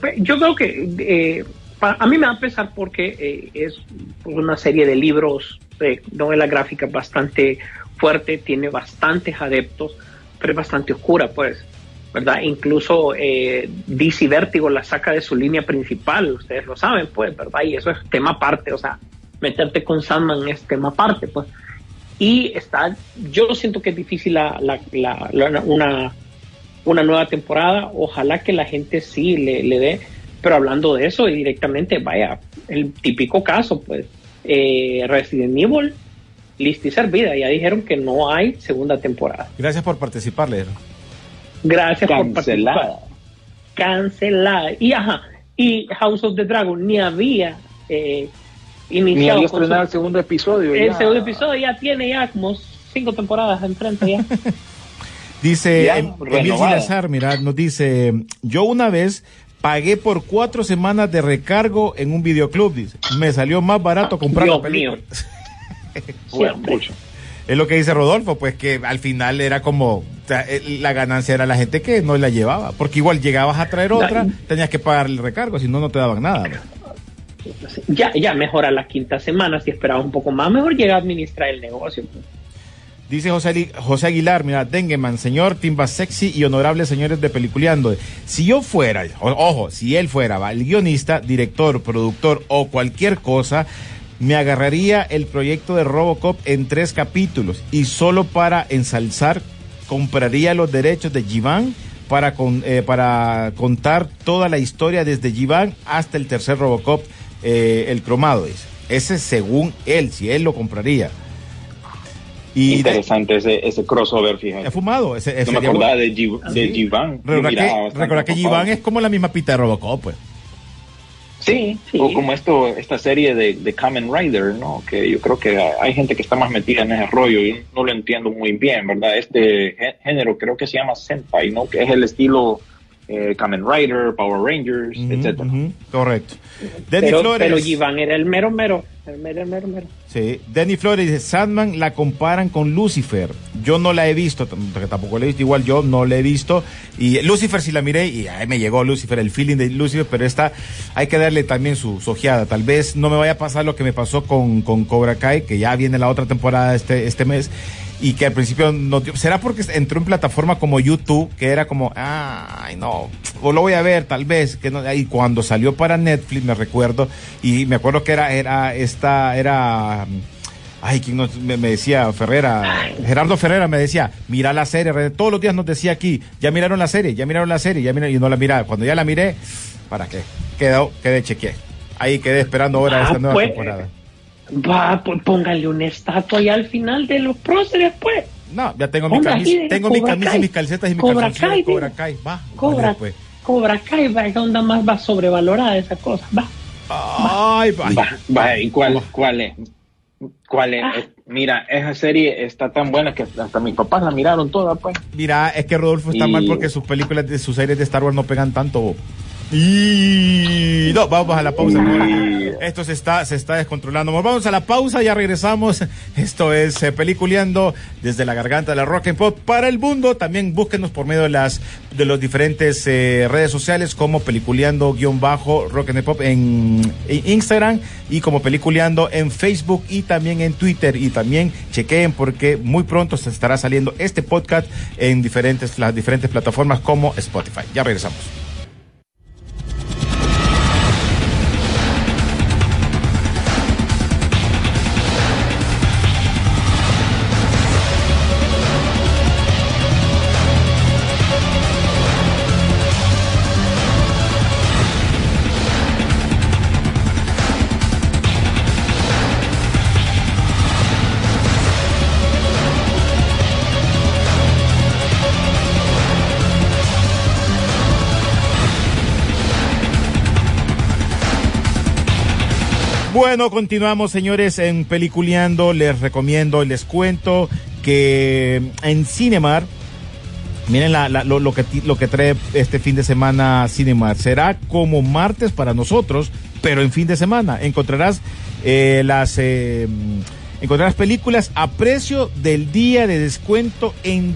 Pues, Yo creo que eh, a mí me va a pesar porque eh, es una serie de libros, de novela gráfica bastante fuerte, tiene bastantes adeptos, pero es bastante oscura, pues, ¿verdad? Incluso eh, DC Vértigo la saca de su línea principal, ustedes lo saben, pues, ¿verdad? Y eso es tema aparte, o sea, meterte con Sandman es tema aparte, pues. Y está, yo siento que es difícil la, una, una nueva temporada. Ojalá que la gente sí le, le dé. Pero hablando de eso, y directamente, vaya, el típico caso, pues, eh, Resident Evil, lista y servida. Ya dijeron que no hay segunda temporada. Gracias por participar, Lero. Gracias por participar. Cancelada. Y ajá, y House of the Dragon ni había eh, Ni iniciado había su- estrenado el segundo episodio. el ya. segundo episodio ya tiene ya como cinco temporadas enfrente ya. [LAUGHS] Dice Ya, Em- Emil renovada. Silazar, mira, nos dice, yo una vez pagué por cuatro semanas de recargo en un videoclub, dice. Me salió más barato comprar Dios la película. [LAUGHS] Bueno. [LAUGHS] Es lo que dice Rodolfo, pues que al final era como, o sea, eh, la ganancia era la gente que no la llevaba, porque igual llegabas a traer otra, tenías que pagar el recargo, si no, no te daban nada. pues. Ya, ya mejora la quinta semana, si esperabas un poco más, mejor llega a administrar el negocio. pues. Dice José, Aguilar, mira, Dengeman, señor Timba Sexy y honorables señores de Peliculeando. Si yo fuera, ojo, si él fuera el guionista, director, productor o cualquier cosa, me agarraría el proyecto de Robocop en tres capítulos y solo para ensalzar compraría los derechos de con- eh, para contar toda la historia desde Jivan hasta el tercer Robocop, eh, el cromado. Ese según él, si él lo compraría. Y Interesante ese, ese crossover, fíjate. He fumado. Ese, ese no me acordaba de, G- de Givan. Yo Recuerda que. Jivan es como la misma pita de Robocop, pues. Sí, o como esto, esta serie de, de Kamen Rider, ¿no? Que yo creo que hay gente que está más metida en ese rollo, yo no lo entiendo muy bien, ¿verdad? Este gé- género creo que se llama Sentai, ¿no? Que es el estilo eh, Kamen Rider, Power Rangers, etcétera. Ujú, correcto. Pero, Flores. pero Iván era el mero mero, Sí, Denny Flores dice, Sandman la comparan con Lucifer. Yo no la he visto, tampoco la he visto, igual yo no la he visto. Y Lucifer sí la miré y ahí me llegó Lucifer, el feeling de Lucifer, pero esta hay que darle también su, su ojeada. Tal vez no me vaya a pasar lo que me pasó con, con Cobra Kai, que ya viene la otra temporada este, este mes. Y que al principio no dio- será porque entró en plataforma como YouTube, que era como, ay no, o lo voy a ver tal vez, que no, y cuando salió para Netflix me recuerdo, y me acuerdo que era, era esta, era Ay, ¿quién nos- me, me decía Ferrera? Gerardo Ferrera me decía, mira la serie. Todos los días nos decía aquí, ya miraron la serie, ya miraron la serie, ya miraron, y no la miraba. Cuando ya la miré, ¿para qué? Quedó, quedé, chequeé. Ahí quedé esperando ahora Ah, esta nueva pues. temporada. Va, pues póngale una estatua ahí al final de los próceres, pues. No, ya tengo mi camisa, tengo mi camisa y mis calcetas y mi Cobra Kai, Cobra. Kai. Va, Cobra, vale, pues. Cobra Kai, va, es onda más va sobrevalorada esa cosa, va. Ay, ay. Va, va, ¿y cuál, cuál es? ¿Cuál es? Es- Mira, esa serie está tan buena que hasta mis papás la miraron toda, pues. Mira, es que Rodolfo está Y- mal porque sus películas, de sus series de Star Wars no pegan tanto. Y no, vamos a la pausa. Esto se está, se está descontrolando. Vamos a la pausa, ya regresamos. Esto es eh, Peliculeando desde la garganta de la Rock and Pop para el mundo. También búsquenos por medio de las de los diferentes eh, redes sociales como Peliculeando guion bajo Rock and Pop en, en Instagram y como Peliculeando en Facebook y también en Twitter. Y también chequeen porque muy pronto se estará saliendo este podcast en diferentes, las diferentes plataformas como Spotify. Ya regresamos. Bueno, continuamos, señores, en Peliculeando. Les recomiendo, les cuento que en Cinemar, miren lo, que, lo que trae este fin de semana Cinemar. Será como martes para nosotros, pero en fin de semana. Encontrarás eh, las... eh, encontrarás películas a precio del día de descuento en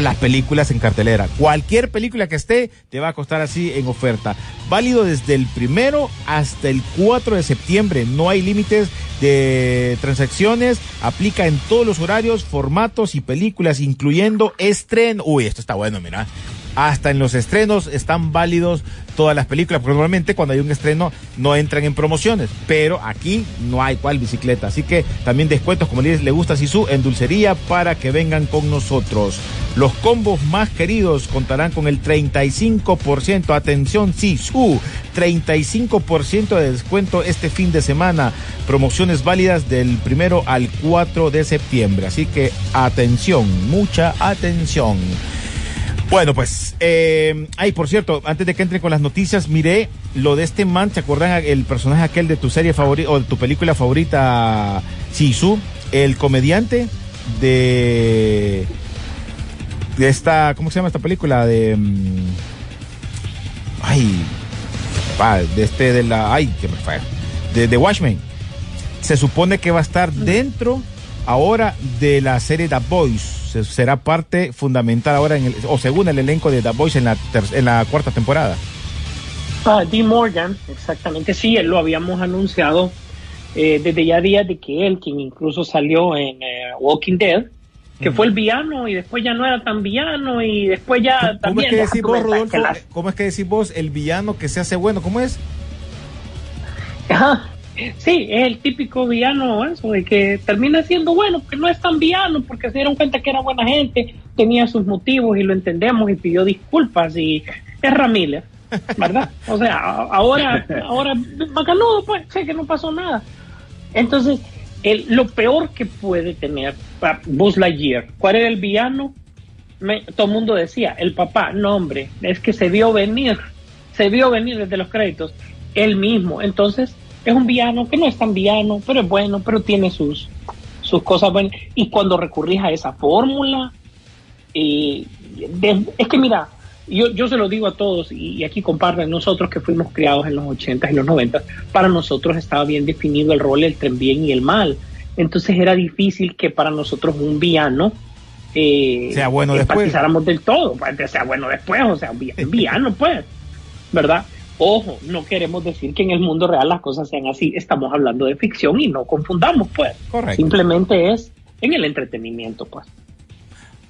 las películas en cartelera. Cualquier película que esté te va a costar así en oferta. Válido desde el primero hasta el 4 de septiembre. No hay límites de transacciones. Aplica en todos los horarios, formatos y películas, incluyendo estreno. Uy, esto está bueno, mira. Hasta en los estrenos están válidos todas las películas, porque normalmente cuando hay un estreno no entran en promociones, pero aquí no hay cual bicicleta, así que también descuentos como les le gusta Sisu en dulcería para que vengan con nosotros. Los combos más queridos contarán con el 35%, atención Sisu, 35% de descuento este fin de semana, promociones válidas del primero al 4 de septiembre, así que atención, mucha atención. Bueno, pues, eh, ay, por cierto, antes de que entre con las noticias, miré lo de este man, ¿se acuerdan el personaje aquel de tu serie favorita o de tu película favorita, Sisu? El comediante de de esta, ¿cómo se llama esta película? De mm, ay, de este de la ay, que me falla. De, de Watchmen. Se supone que va a estar dentro ahora de la serie The Boys. Se- será parte fundamental ahora en el, o según el elenco de The Boys en la ter- en la cuarta temporada. D. Morgan, exactamente, sí, él lo habíamos anunciado eh, desde ya días de que él, quien incluso salió en eh, Walking Dead, que fue el villano y después ya no era tan villano y después ya ¿Cómo es también... que ya decís vos, que Rodolfo? ¿Cómo es que decís vos el villano que se hace bueno? ¿Cómo es? Ajá. Sí, es el típico villano, eso, de que termina siendo bueno, que no es tan villano, porque se dieron cuenta que era buena gente, tenía sus motivos y lo entendemos y pidió disculpas y es Ramírez, ¿verdad? O sea, ahora, ahora, bacanudo, pues, sé que no pasó nada. Entonces, el, lo peor que puede tener ah, Buzz Lightyear, ¿cuál era el villano? Todo el mundo decía, el papá, no hombre, es que se vio venir, se vio venir desde los créditos, él mismo. Entonces, es un villano que no es tan villano, pero es bueno, pero tiene sus, sus cosas buenas. Y cuando recurrís a esa fórmula, eh, de- es que mira, yo, yo se lo digo a todos, y, y aquí comparten nosotros que fuimos criados en los 80 y los 90, para nosotros estaba bien definido el rol entre el bien y el mal. Entonces era difícil que para nosotros un villano eh, Sea bueno después. del todo, pues, sea bueno después, o sea, un [LAUGHS] villano, pues, ¿verdad? Ojo, no queremos decir que en el mundo real las cosas sean así, estamos hablando de ficción y no confundamos, pues. Correcto. Simplemente es en el entretenimiento, pues.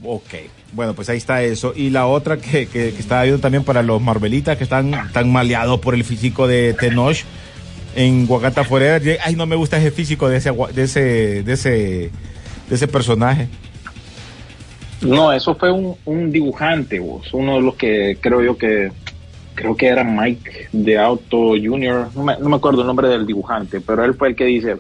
Ok, bueno, pues ahí está eso. Y la otra que, que, que estaba viendo también para los Marvelitas que están tan maleados por el físico de Tenoch en Wakanda Forever. Ay, no me gusta ese físico de ese, de ese, de ese, de ese personaje. No, eso fue un, un dibujante, vos, uno de los que creo yo que creo que era Mike de Auto Junior, no me, no me acuerdo el nombre del dibujante, pero él fue el que dice,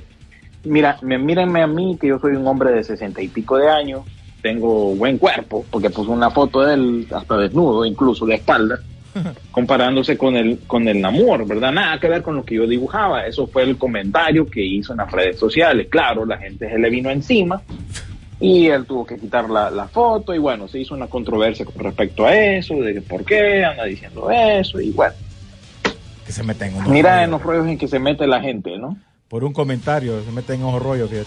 mira, me, mírenme a mí que yo soy un hombre de sesenta y pico de años, tengo buen cuerpo, porque puso una foto de él hasta desnudo, incluso de espalda, [LAUGHS] comparándose con el con el Namor, ¿verdad? Nada que ver con lo que yo dibujaba. Eso fue el comentario que hizo en las redes sociales. Claro, la gente se le vino encima y él tuvo que quitar la, la foto y bueno, se hizo una controversia con respecto a eso, de que por qué anda diciendo eso y bueno, Que se meten en mira en los rollos en que se mete la gente, ¿no? Por un comentario, se meten en fíjate.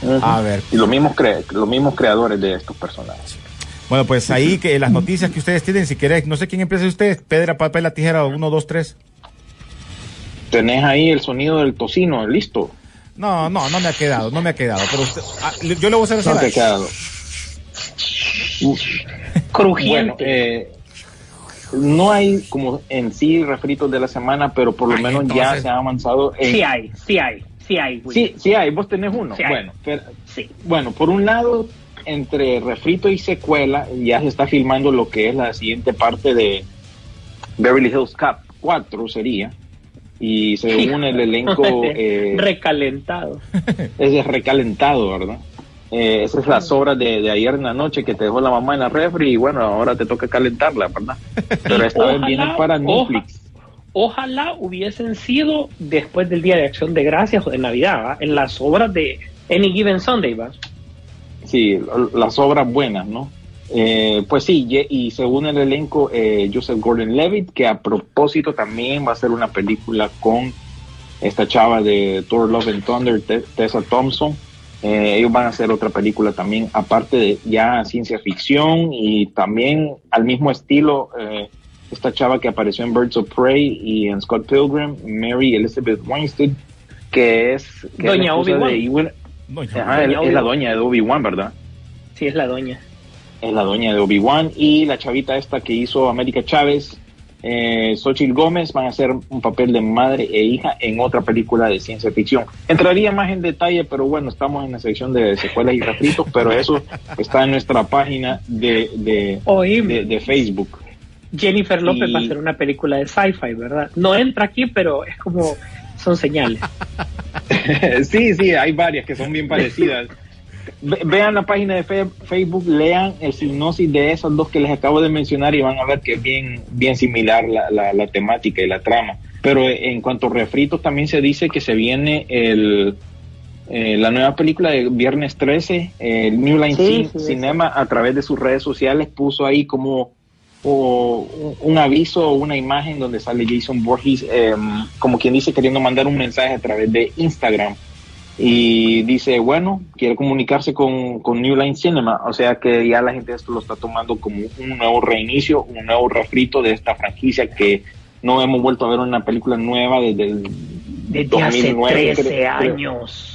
Ujú. A ver. Y los mismos, cre- los mismos creadores de estos personajes. Bueno, pues ahí que las noticias que ustedes tienen, si querés, no sé quién empieza usted, piedra, papel, la tijera, uno, dos, tres. Tenés ahí el sonido del tocino, listo. No, no, no me ha quedado, no me ha quedado. Pero usted, ah, yo le voy a hacer No te ha quedado. [LAUGHS] Crujiente. Bueno, eh, no hay como en sí refritos de la semana, pero por lo Ay, menos ya se ha avanzado en... sí hay, sí hay, sí hay. Sí, sí hay, vos tenés uno. Sí bueno, pero- sí. bueno, por un lado, entre refrito y secuela, ya se está filmando lo que es la siguiente parte de Beverly Hills Cop 4 sería. Y según el elenco, eh, Recalentado. es recalentado, ¿verdad? Eh, esas son las obras de, de ayer en la noche que te dejó la mamá en la refri y bueno, ahora te toca calentarla, ¿verdad? Pero esta vez Ojalá, viene para Netflix. Ojalá hubiesen sido después del Día de Acción de Gracias o de Navidad, ¿va? en las obras de Any Given Sunday, ¿va? Sí, las obras buenas, ¿no? Eh, pues sí, y según el elenco, eh, Joseph Gordon-Levitt, que a propósito también va a hacer una película con esta chava de Thor Love and Thunder, Te- Tessa Thompson. Eh, ellos van a hacer otra película también, aparte de ya ciencia ficción y también al mismo estilo, eh, esta chava que apareció en Birds of Prey y en Scott Pilgrim, Mary Elizabeth Weinstein, que es, que Doña Obi-Wan. es la doña de Obi-Wan, ¿verdad? Sí, es la doña. Es la doña de Obi-Wan y la chavita esta que hizo América Chávez, eh, Xochitl Gómez, van a hacer un papel de madre e hija en otra película de ciencia ficción. Entraría más en detalle, pero bueno, estamos en la sección de secuelas y refritos, [LAUGHS] pero eso está en nuestra página de, de, de, de Facebook. Jennifer López Y- va a hacer una película de sci-fi, ¿verdad? No entra aquí, pero es como son señales. [LAUGHS] sí, sí, hay varias que son bien parecidas. Ve- vean la página de fe- Facebook, lean el sinopsis de esas dos que les acabo de mencionar y van a ver que es bien, bien similar la, la, la temática y la trama. Pero eh, en cuanto a refritos, también se dice que se viene el, eh, la nueva película de Viernes 13, el New Line Sí, sí. Cinema, a través de sus redes sociales, puso ahí como o un, un aviso o una imagen donde sale Jason Borges, eh, como quien dice, queriendo mandar un mensaje a través de Instagram. Y dice, bueno, quiere comunicarse con, con New Line Cinema, o sea que ya la gente esto lo está tomando como un nuevo reinicio, un nuevo refrito de esta franquicia que no hemos vuelto a ver una película nueva desde el Desde hace 2009, 13 creo- años.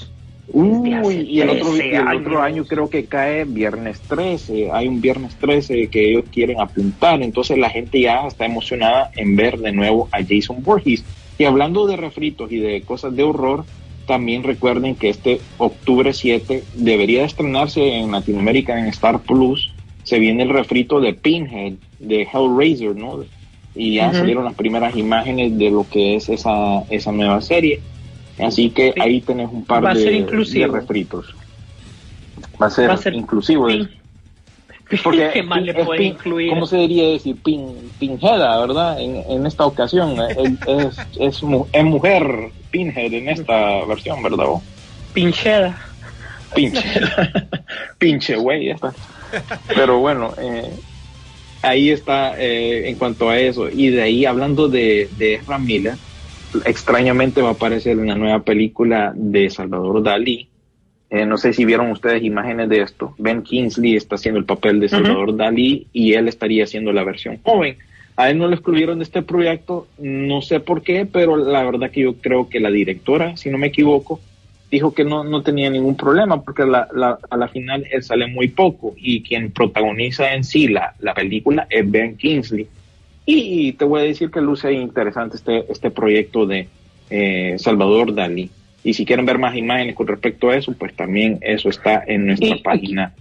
Uy, hace y el otro, y 13 el otro año creo que cae viernes 13. Hay un viernes 13 que ellos quieren apuntar. Entonces la gente ya está emocionada en ver de nuevo a Jason Voorhees. Y hablando de refritos y de cosas de horror, también recuerden que este octubre 7 debería de estrenarse en Latinoamérica en Star Plus. Se viene el refrito de Pinhead, de Hellraiser, ¿no? Y ya salieron las primeras imágenes de lo que es esa, esa nueva serie. Así que ahí tenés un par de, refritos. Va a ser, Va a ser inclusivo. pin- [LAUGHS] Porque ¿Qué más le es puede pin- incluir? ¿Cómo se debería decir? Pin, pinheada, ¿verdad? En, en esta ocasión. [LAUGHS] es, es, es, mu- es mujer Pinhead en esta versión, ¿verdad? vos? Pincheda. Pinche. [LAUGHS] Pinche, güey. ya está. Pero bueno, eh, ahí está eh, en cuanto a eso. Y de ahí, hablando de, de Ezra Miller, extrañamente va a aparecer en la nueva película de Salvador Dalí. Eh, no sé si vieron ustedes imágenes de esto. Ben Kingsley está haciendo el papel de Salvador Dalí y él estaría haciendo la versión joven. A él no lo excluyeron de este proyecto, no sé por qué, pero la verdad que yo creo que la directora, si no me equivoco, dijo que no, no tenía ningún problema porque la, la- a la final él sale muy poco y quien protagoniza en sí la, la película es Ben Kingsley. Y, te voy a decir que luce interesante este, este proyecto de eh, Salvador Dalí. Y si quieren ver más imágenes con respecto a eso, pues también eso está en nuestra Y- página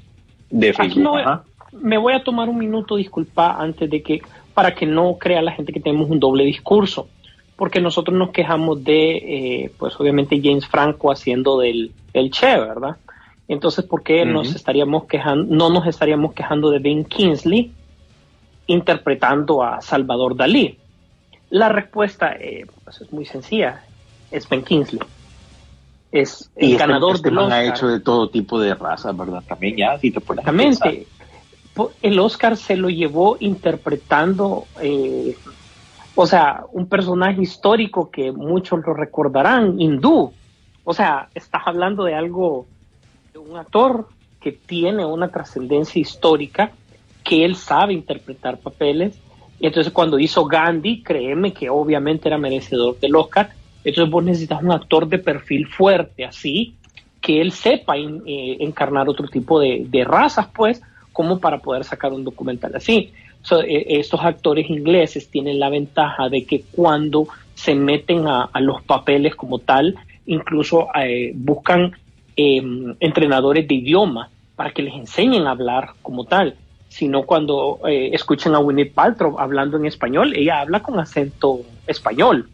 de Facebook. Ajá. me voy a tomar un minuto, disculpa, antes de que, para que no crea la gente que tenemos un doble discurso, porque nosotros nos quejamos de, eh, pues obviamente James Franco haciendo del el Che, ¿verdad? Entonces, ¿por qué nos estaríamos quejando, no nos estaríamos quejando de Ben Kingsley interpretando a Salvador Dalí? La respuesta eh, pues es muy sencilla, es Ben Kingsley. Es el Y este- ganador este del man ha Oscar. hecho de todo tipo de razas, ¿verdad? También ya, si te pones. Exactamente. El Oscar se lo llevó interpretando, eh, o sea, un personaje histórico que muchos lo recordarán, hindú. O sea, estás hablando de algo, de un actor que tiene una trascendencia histórica, que él sabe interpretar papeles. Y entonces cuando hizo Gandhi, créeme que obviamente era merecedor del Oscar. Entonces vos necesitas un actor de perfil fuerte, así, que él sepa eh, encarnar otro tipo de, razas, pues, como para poder sacar un documental así. So, eh, estos actores ingleses tienen la ventaja de que cuando se meten a, los papeles como tal, incluso eh, buscan eh, entrenadores de idioma para que les enseñen a hablar como tal. Sino cuando eh, escuchen a Winnie Paltrow hablando en español, ella habla con acento español.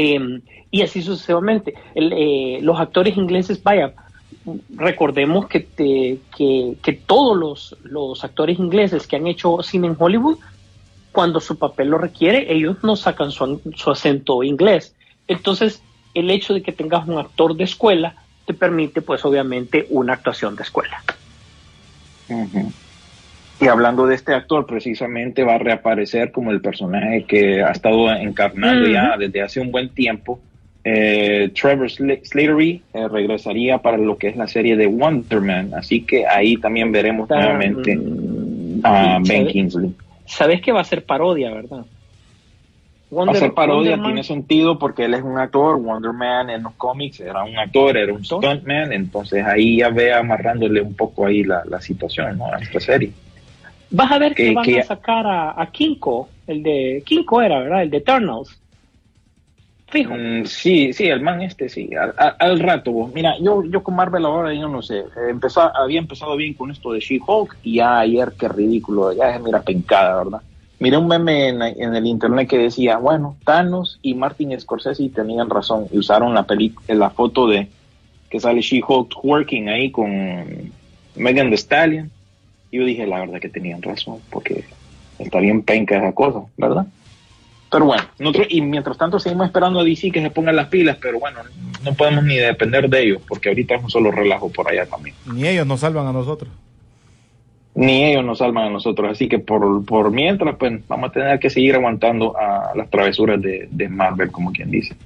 Eh, y así sucesivamente. Eh, los actores ingleses, vaya, recordemos que, te- que, que todos los, los actores ingleses que han hecho cine en Hollywood, cuando su papel lo requiere, ellos no sacan su, su acento inglés. Entonces, el hecho de que tengas un actor de escuela te permite, pues obviamente, una actuación de escuela. Ujú. Y hablando de este actor, precisamente va a reaparecer como el personaje que ha estado encarnando ya desde hace un buen tiempo. Eh, Trevor Sl- Slattery eh, regresaría para lo que es la serie de Wonder Man, así que ahí también veremos nuevamente Mm, a Ben. Kingsley. Sabes que va a ser parodia, ¿verdad? Va a ser parodia, Wonder Man- tiene sentido porque él es un actor, Wonder Man en los cómics era un actor, era un stuntman, entonces ahí ya ve amarrándole un poco ahí la, la situación ¿no? a esta serie. Vas a ver que, que- van que- a sacar a, a Kinko, el de Kinko era, ¿verdad? El de Eternals. Fijo. Mm, sí, sí, el man este, sí, al rato. vos. Mira, yo, yo con Marvel ahora, yo no sé, eh, empezó, había empezado bien con esto de She-Hulk y ya ayer, qué ridículo, ya es mira pencada, ¿verdad? Miré un meme en, en el internet que decía, bueno, Thanos y Martin Scorsese tenían razón y usaron la, peli la foto de que sale She-Hulk working ahí con Megan Thee Stallion. Y yo dije, la verdad que tenían razón, porque está bien penca esa cosa, ¿verdad? Pero bueno, nosotros, y mientras tanto seguimos esperando a DC que se pongan las pilas, pero bueno, no podemos ni depender de ellos, porque ahorita es un solo relajo por allá también. Ni ellos nos salvan a nosotros. Ni ellos nos salvan a nosotros, así que por, por mientras, pues vamos a tener que seguir aguantando a las travesuras de, de Marvel, como quien dice.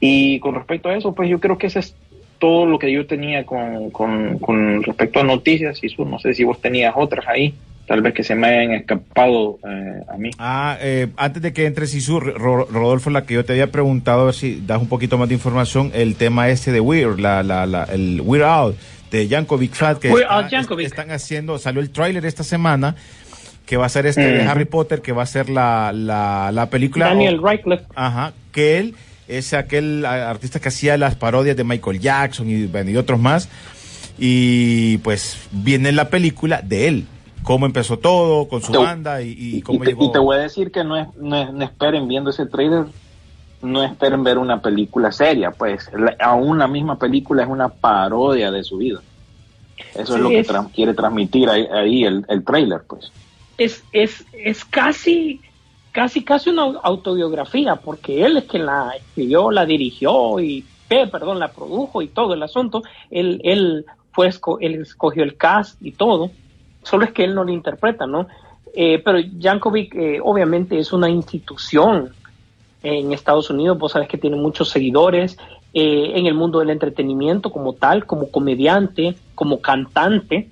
Y con respecto a eso, pues yo creo que ese es todo lo que yo tenía con, con, con respecto a noticias, y eso, no sé si vos tenías otras ahí tal vez que se me hayan escapado eh, a mí. Ah, eh, antes de que entre Sisu, Ro- Rodolfo, la que yo te había preguntado, a ver si das un poquito más de información, el tema este de Weird, la, la, la, el Weird Out de Jankovic Fat, que está- Al Yankovic. están haciendo, salió el tráiler esta semana, que va a ser este de Ujú. Harry Potter, que va a ser la, la, la película. Daniel o- Radcliffe. Ajá, que él es aquel artista que hacía las parodias de Michael Jackson y, bueno, y otros más. Y pues viene la película de él, cómo empezó todo con su Te- banda y, y Y, cómo te, llegó. y te voy a decir que no, es, no, es- no esperen viendo ese trailer, no esperen ver una película seria, pues la- aún la misma película es una parodia de su vida. Eso Sí, es lo que es- tra- quiere transmitir ahí, ahí el, el trailer, pues. es, es, es casi, casi, casi una autobiografía, porque él es quien la escribió, la dirigió y, perdón, la produjo y todo el asunto. Él, él fue, él escogió el cast y todo. Solo es que él no lo interpreta, ¿no? Eh, pero Jankovic, eh, obviamente, es una institución en Estados Unidos. Vos sabes que tiene muchos seguidores eh, en el mundo del entretenimiento como tal, como comediante, como cantante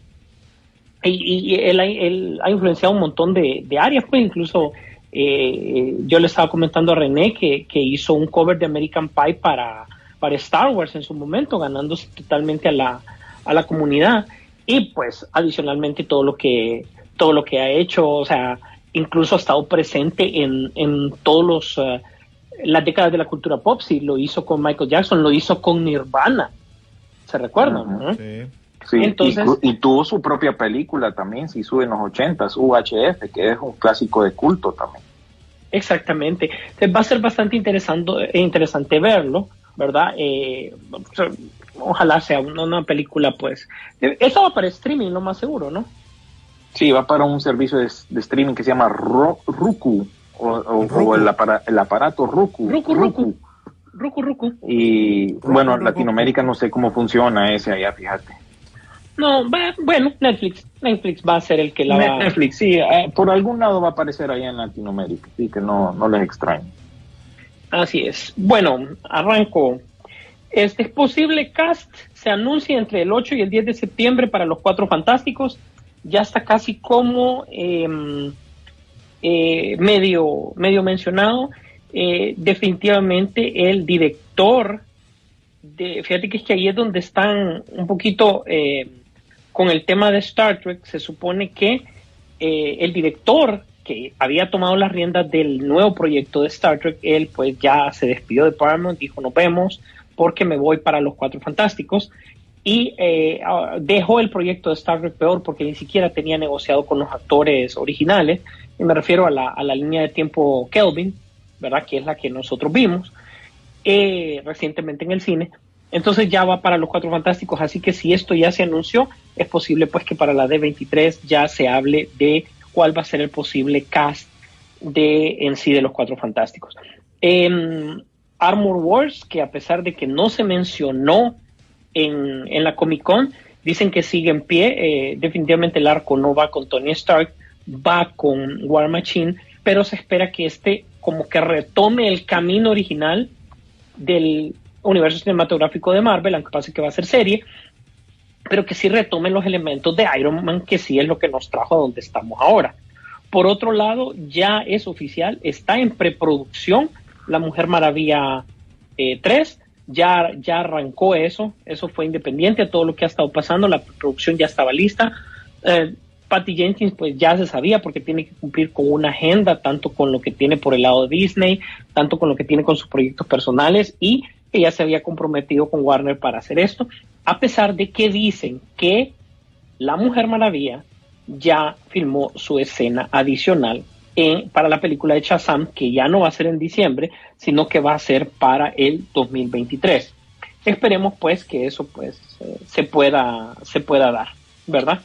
y, y él, él ha influenciado un montón de áreas, pues incluso eh, yo le estaba comentando a René que, que hizo un cover de American Pie para, para Star Wars en su momento, ganándose totalmente a la, a la comunidad. Y pues adicionalmente todo lo que, todo lo que ha hecho, o sea, incluso ha estado presente en, en todos los eh, las décadas de la cultura pop, sí, lo hizo con Michael Jackson, lo hizo con Nirvana, ¿se recuerdan? Ajá. no? Sí. Sí, Entonces- y, tuvo su propia película también, si sube en los 80s, UHF, que es un clásico de culto también. Exactamente. Entonces va a ser bastante interesante, interesante verlo, ¿verdad? Eh, sea, ojalá sea una, una película, pues. eh, Eso va para streaming, lo más seguro, ¿no? Sí, va para un servicio de, de streaming que se llama Ro- Roku, o, o- Roku. o el, apara- el aparato Roku. Roku, Roku. Ruku Ruku. Y bueno, Roku. Latinoamérica no sé cómo funciona ese allá, fíjate. No, va- bueno, Netflix. Netflix va a ser el que la va Netflix, sí, eh, por algún lado va a aparecer allá en Latinoamérica, sí, que no, no les extrañe. Así es. Bueno, arranco. Este posible cast se anuncia entre el 8 y el 10 de septiembre para los Cuatro Fantásticos. Ya está casi como em, eh, medio, medio mencionado. Eh, definitivamente el director de, fíjate que es que ahí es donde están un poquito eh, con el tema de Star Trek. Se supone que eh, el director que había tomado las riendas del nuevo proyecto de Star Trek, él pues ya se despidió de Paramount, dijo nos vemos porque me voy para los Cuatro Fantásticos y eh, ah, dejó el proyecto de Star Trek peor porque ni siquiera tenía negociado con los actores originales, y me refiero a la, a la línea de tiempo Kelvin, ¿verdad? Que es la que nosotros vimos eh, recientemente en el cine. Entonces ya va para los Cuatro Fantásticos, así que si esto ya se anunció, es posible pues que para la D23 ya se hable de cuál va a ser el posible cast de en sí de los Cuatro Fantásticos. Em, Armor Wars, que a pesar de que no se mencionó en, en la Comic Con, dicen que sigue en pie. Eh, definitivamente el arco no va con Tony Stark, va con War Machine, pero se espera que este como que retome el camino original del universo cinematográfico de Marvel, aunque pase que va a ser serie, pero que sí retome los elementos de Iron Man, que sí es lo que nos trajo a donde estamos ahora. Por otro lado, ya es oficial, está en preproducción La Mujer Maravilla eh, 3, ya, ya arrancó eso, eso fue independiente de todo lo que ha estado pasando, la producción ya estaba lista. Eh, Patty Jenkins pues ya se sabía porque tiene que cumplir con una agenda, tanto con lo que tiene por el lado de Disney, tanto con lo que tiene con sus proyectos personales y ella se había comprometido con Warner para hacer esto, a pesar de que dicen que La Mujer Maravilla ya filmó su escena adicional en- para la película de Shazam, que ya no va a ser en diciembre, sino que va a ser para el 2023. Esperemos pues que eso pues eh, se pueda se pueda dar, ¿verdad?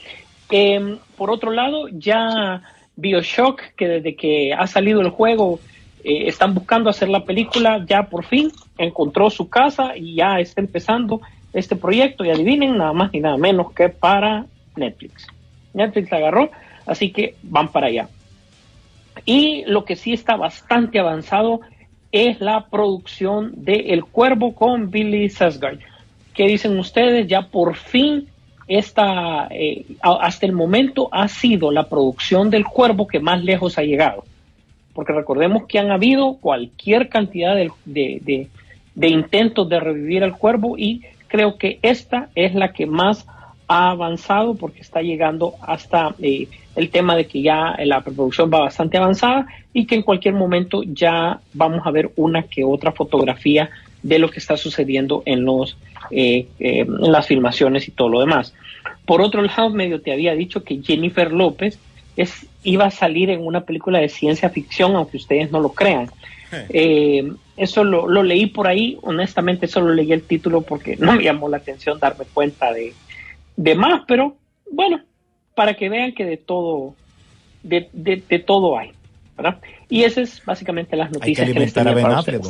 Em, por otro lado, ya BioShock, que desde que ha salido el juego eh, están buscando hacer la película, ya por fin encontró su casa y ya está empezando este proyecto. Y adivinen, nada más ni nada menos que para Netflix. Netflix la agarró, así que van para allá. Y lo que sí está bastante avanzado es la producción de El Cuervo con Billy Sasgard. ¿Qué dicen ustedes? Ya por fin esta, eh, hasta el momento ha sido la producción del cuervo que más lejos ha llegado. Porque recordemos que han habido cualquier cantidad de, de- de- intentos de revivir al cuervo y creo que esta es la que más ha avanzado porque está llegando hasta eh, el tema de que ya la preproducción va bastante avanzada y que en cualquier momento ya vamos a ver una que otra fotografía de lo que está sucediendo en los eh, eh, en las filmaciones y todo lo demás. Por otro lado, medio te había dicho que Jennifer López es, iba a salir en una película de ciencia ficción, aunque ustedes no lo crean. Eh, eso lo, lo leí por ahí, honestamente solo leí el título porque [LAUGHS] no me llamó la atención darme cuenta de, de más, pero bueno, para que vean que de todo, de, de, de todo hay, ¿verdad? Y esas es básicamente las Hay que noticias que, les alimentar a tenía Ben Affleck.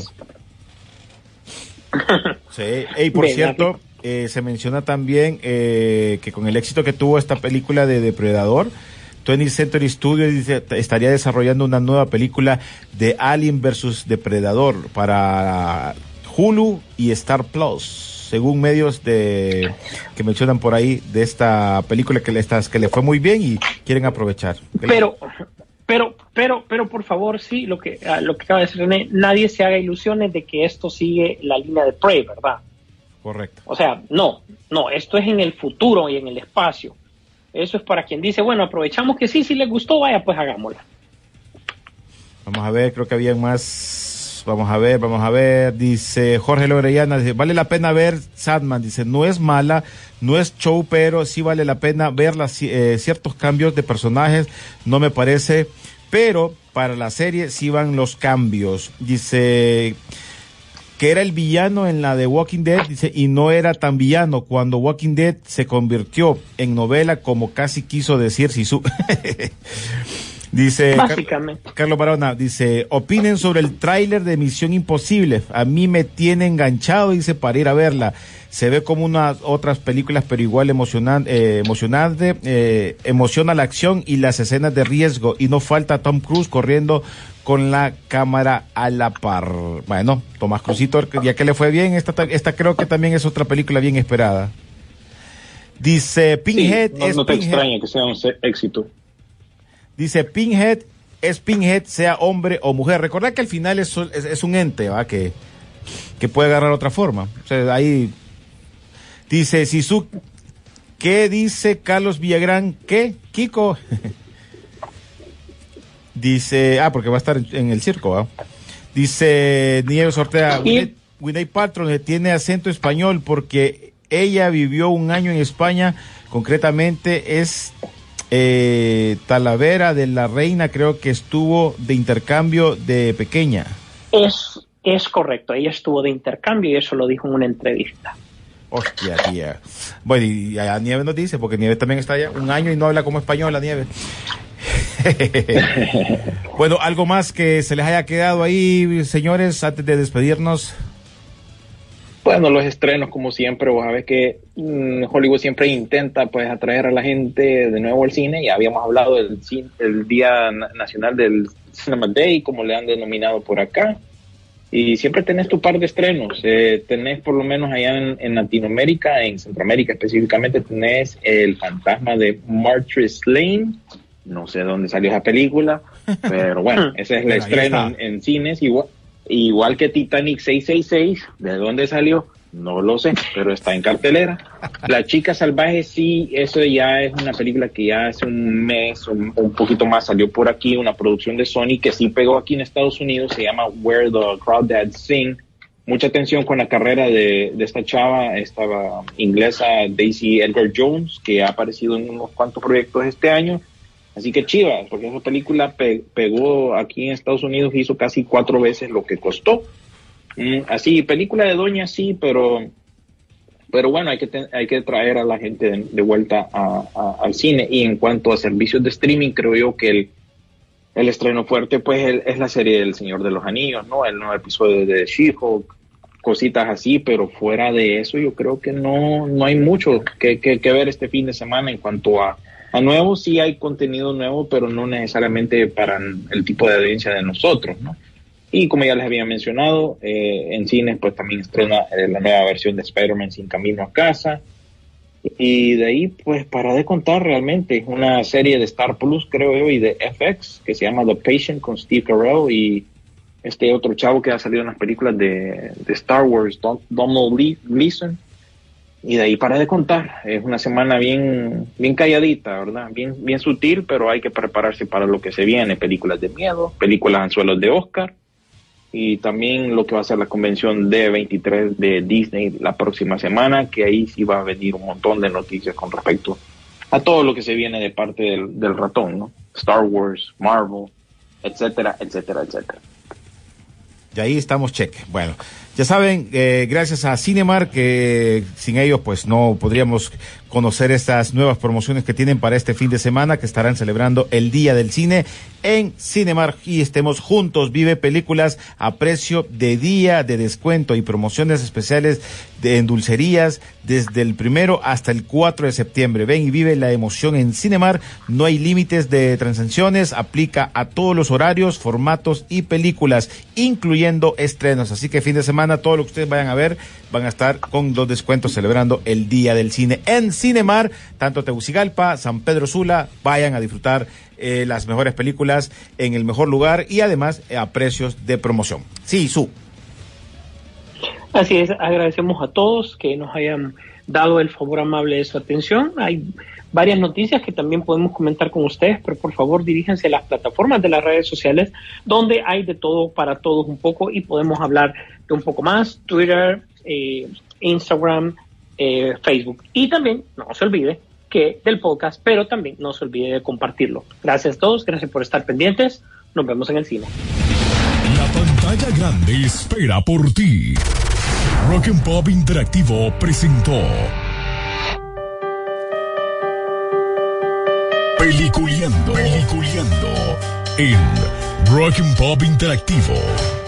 Sí. Ey, por [LAUGHS] Ben cierto, eh, se menciona también eh, que con el éxito que tuvo esta película de Depredador, 20th Century Studios dice, estaría desarrollando una nueva película de Alien versus Depredador para Hulu y Star Plus, según medios de que mencionan por ahí de esta película que le, estas, que le fue muy bien y quieren aprovechar. Pero, pero, pero, pero por favor, sí, lo que, ah, lo que acaba de decir René, nadie se haga ilusiones de que esto sigue la línea de Prey, ¿verdad? Correcto. O sea, no, no, esto es en el futuro y en el espacio. Eso es para quien dice, bueno, aprovechamos que sí, si les gustó, vaya, pues hagámosla. Vamos a ver, creo que habían más. Vamos a ver, vamos a ver. Dice Jorge Lorellana, dice, vale la pena ver Sadman. Dice, no es mala, no es show, pero sí vale la pena ver las, eh, ciertos cambios de personajes. No me parece, pero para la serie sí van los cambios. Dice que era el villano en la de Walking Dead, dice, y no era tan villano cuando Walking Dead se convirtió en novela como casi quiso decir Sisu. [LAUGHS] dice Car-. Carlos Barona, dice, opinen sobre el tráiler de Misión Imposible. A mí me tiene enganchado, dice, para ir a verla. Se ve como unas otras películas, pero igual emocionante, eh, emocionante, eh, emociona la acción y las escenas de riesgo. Y no falta Tom Cruise corriendo con la cámara a la par. Bueno, Tomás Cruzito, ya que le fue bien, esta, ta- esta creo que también es otra película bien esperada. Dice Sí, Pinhead no, es no te Pinhead. extraña que sea un éxito. Dice Pinhead es Pinhead, sea hombre o mujer. Recordad que al final es, es, es un ente, ¿va? Que, que puede agarrar otra forma. O sea, ahí dice Sisu, ¿qué dice Carlos Villagrán? ¿Qué? Kiko. [LAUGHS] dice, ah, porque va a estar en, el circo, ¿va? Dice Nieves Ortega, Y- Winnie, Paltrow eh, tiene acento español porque ella vivió un año en España, concretamente es eh, Talavera de la Reina, creo que estuvo de intercambio de pequeña. Es, es correcto, ella estuvo de intercambio y eso lo dijo en una entrevista. Hostia, tía. Bueno, y a Nieves nos dice, porque Nieves también está allá un año y no habla como español la Nieves. [LAUGHS] bueno, algo más que se les haya quedado ahí, señores, antes de despedirnos. Bueno, los estrenos, como siempre, vos sabés que mm, Hollywood siempre intenta pues atraer a la gente de nuevo al cine. Ya habíamos hablado del cin- el Día Na- Nacional del Cinema Day, como le han denominado por acá. Y siempre tenés tu par de estrenos. Eh, tenés por lo menos allá en, Latinoamérica, en Centroamérica específicamente, tenés El Fantasma de Martyr's Lane. No sé dónde salió esa película, [LAUGHS] pero bueno, ese es el estreno en, cines. Igual, igual que Titanic 666, ¿de dónde salió? No lo sé, pero está en cartelera. La chica salvaje sí, eso ya es una película que ya hace un mes un, un poquito más salió por aquí, una producción de Sony que sí pegó aquí en Estados Unidos, se llama Where the Crawdads Sing. Mucha atención con la carrera de, de esta chava, esta inglesa Daisy Edgar Jones, que ha aparecido en unos cuantos proyectos este año. Así que chiva, porque esa película pe- pegó aquí en Estados Unidos, hizo casi cuatro veces lo que costó. Mm, así, película de doña sí, pero pero bueno, hay que, hay que traer a la gente de, vuelta a- al cine. Y en cuanto a servicios de streaming, creo yo que el, el estreno fuerte pues el- es la serie del Señor de los Anillos, ¿no? El nuevo episodio de She-Hulk, cositas así, pero fuera de eso yo creo que no, no hay mucho que, que, que ver este fin de semana en cuanto a, a nuevo. Sí hay contenido nuevo, pero no necesariamente para el tipo de audiencia de nosotros, ¿no? Y como ya les había mencionado, eh, en cines pues también estrena eh, la nueva versión de Spider-Man Sin Camino a Casa. Y de ahí, pues, para de contar realmente una serie de Star Plus, creo yo, y de FX, que se llama The Patient con Steve Carell y este otro chavo que ha salido en las películas de, de Star Wars, Don- Donald Lee- Gleason. Y de ahí para de contar. Es una semana bien, bien calladita, ¿verdad? Bien, bien sutil, pero hay que prepararse para lo que se viene. Películas de miedo, películas anzuelos de Oscar y también lo que va a ser la convención D23 de Disney la próxima semana, que ahí sí va a venir un montón de noticias con respecto a todo lo que se viene de parte del, del ratón, ¿no? Star Wars, Marvel, etcétera, etcétera, etcétera. Y ahí estamos cheque. Bueno, ya saben, eh, gracias a Cinemark, que sin ellos pues no podríamos conocer estas nuevas promociones que tienen para este fin de semana, que estarán celebrando el Día del Cine en Cinemark y estemos juntos. Vive películas a precio de día, de descuento y promociones especiales de en dulcerías desde el primero hasta el 4 de septiembre. Ven y vive la emoción en Cinemark. No hay límites de transacciones, aplica a todos los horarios, formatos y películas, incluyendo estrenos. Así que fin de semana, todo lo que ustedes vayan a ver, van a estar con los descuentos celebrando el Día del Cine en Cinemar, tanto Tegucigalpa, San Pedro Sula, vayan a disfrutar eh, las mejores películas en el mejor lugar y además eh, a precios de promoción. Sí, su. Así es, agradecemos a todos que nos hayan dado el favor amable de su atención. Hay varias noticias que también podemos comentar con ustedes, pero por favor diríjanse a las plataformas de las redes sociales donde hay de todo para todos un poco y podemos hablar de un poco más, Twitter, eh, Instagram, eh, Facebook. Y también, no se olvide que del podcast, pero también no se olvide de compartirlo. Gracias a todos, gracias por estar pendientes. Nos vemos en el cine. La pantalla grande espera por ti. Rock and Pop Interactivo presentó Peliculeando, Peliculeando en Rock and Pop Interactivo.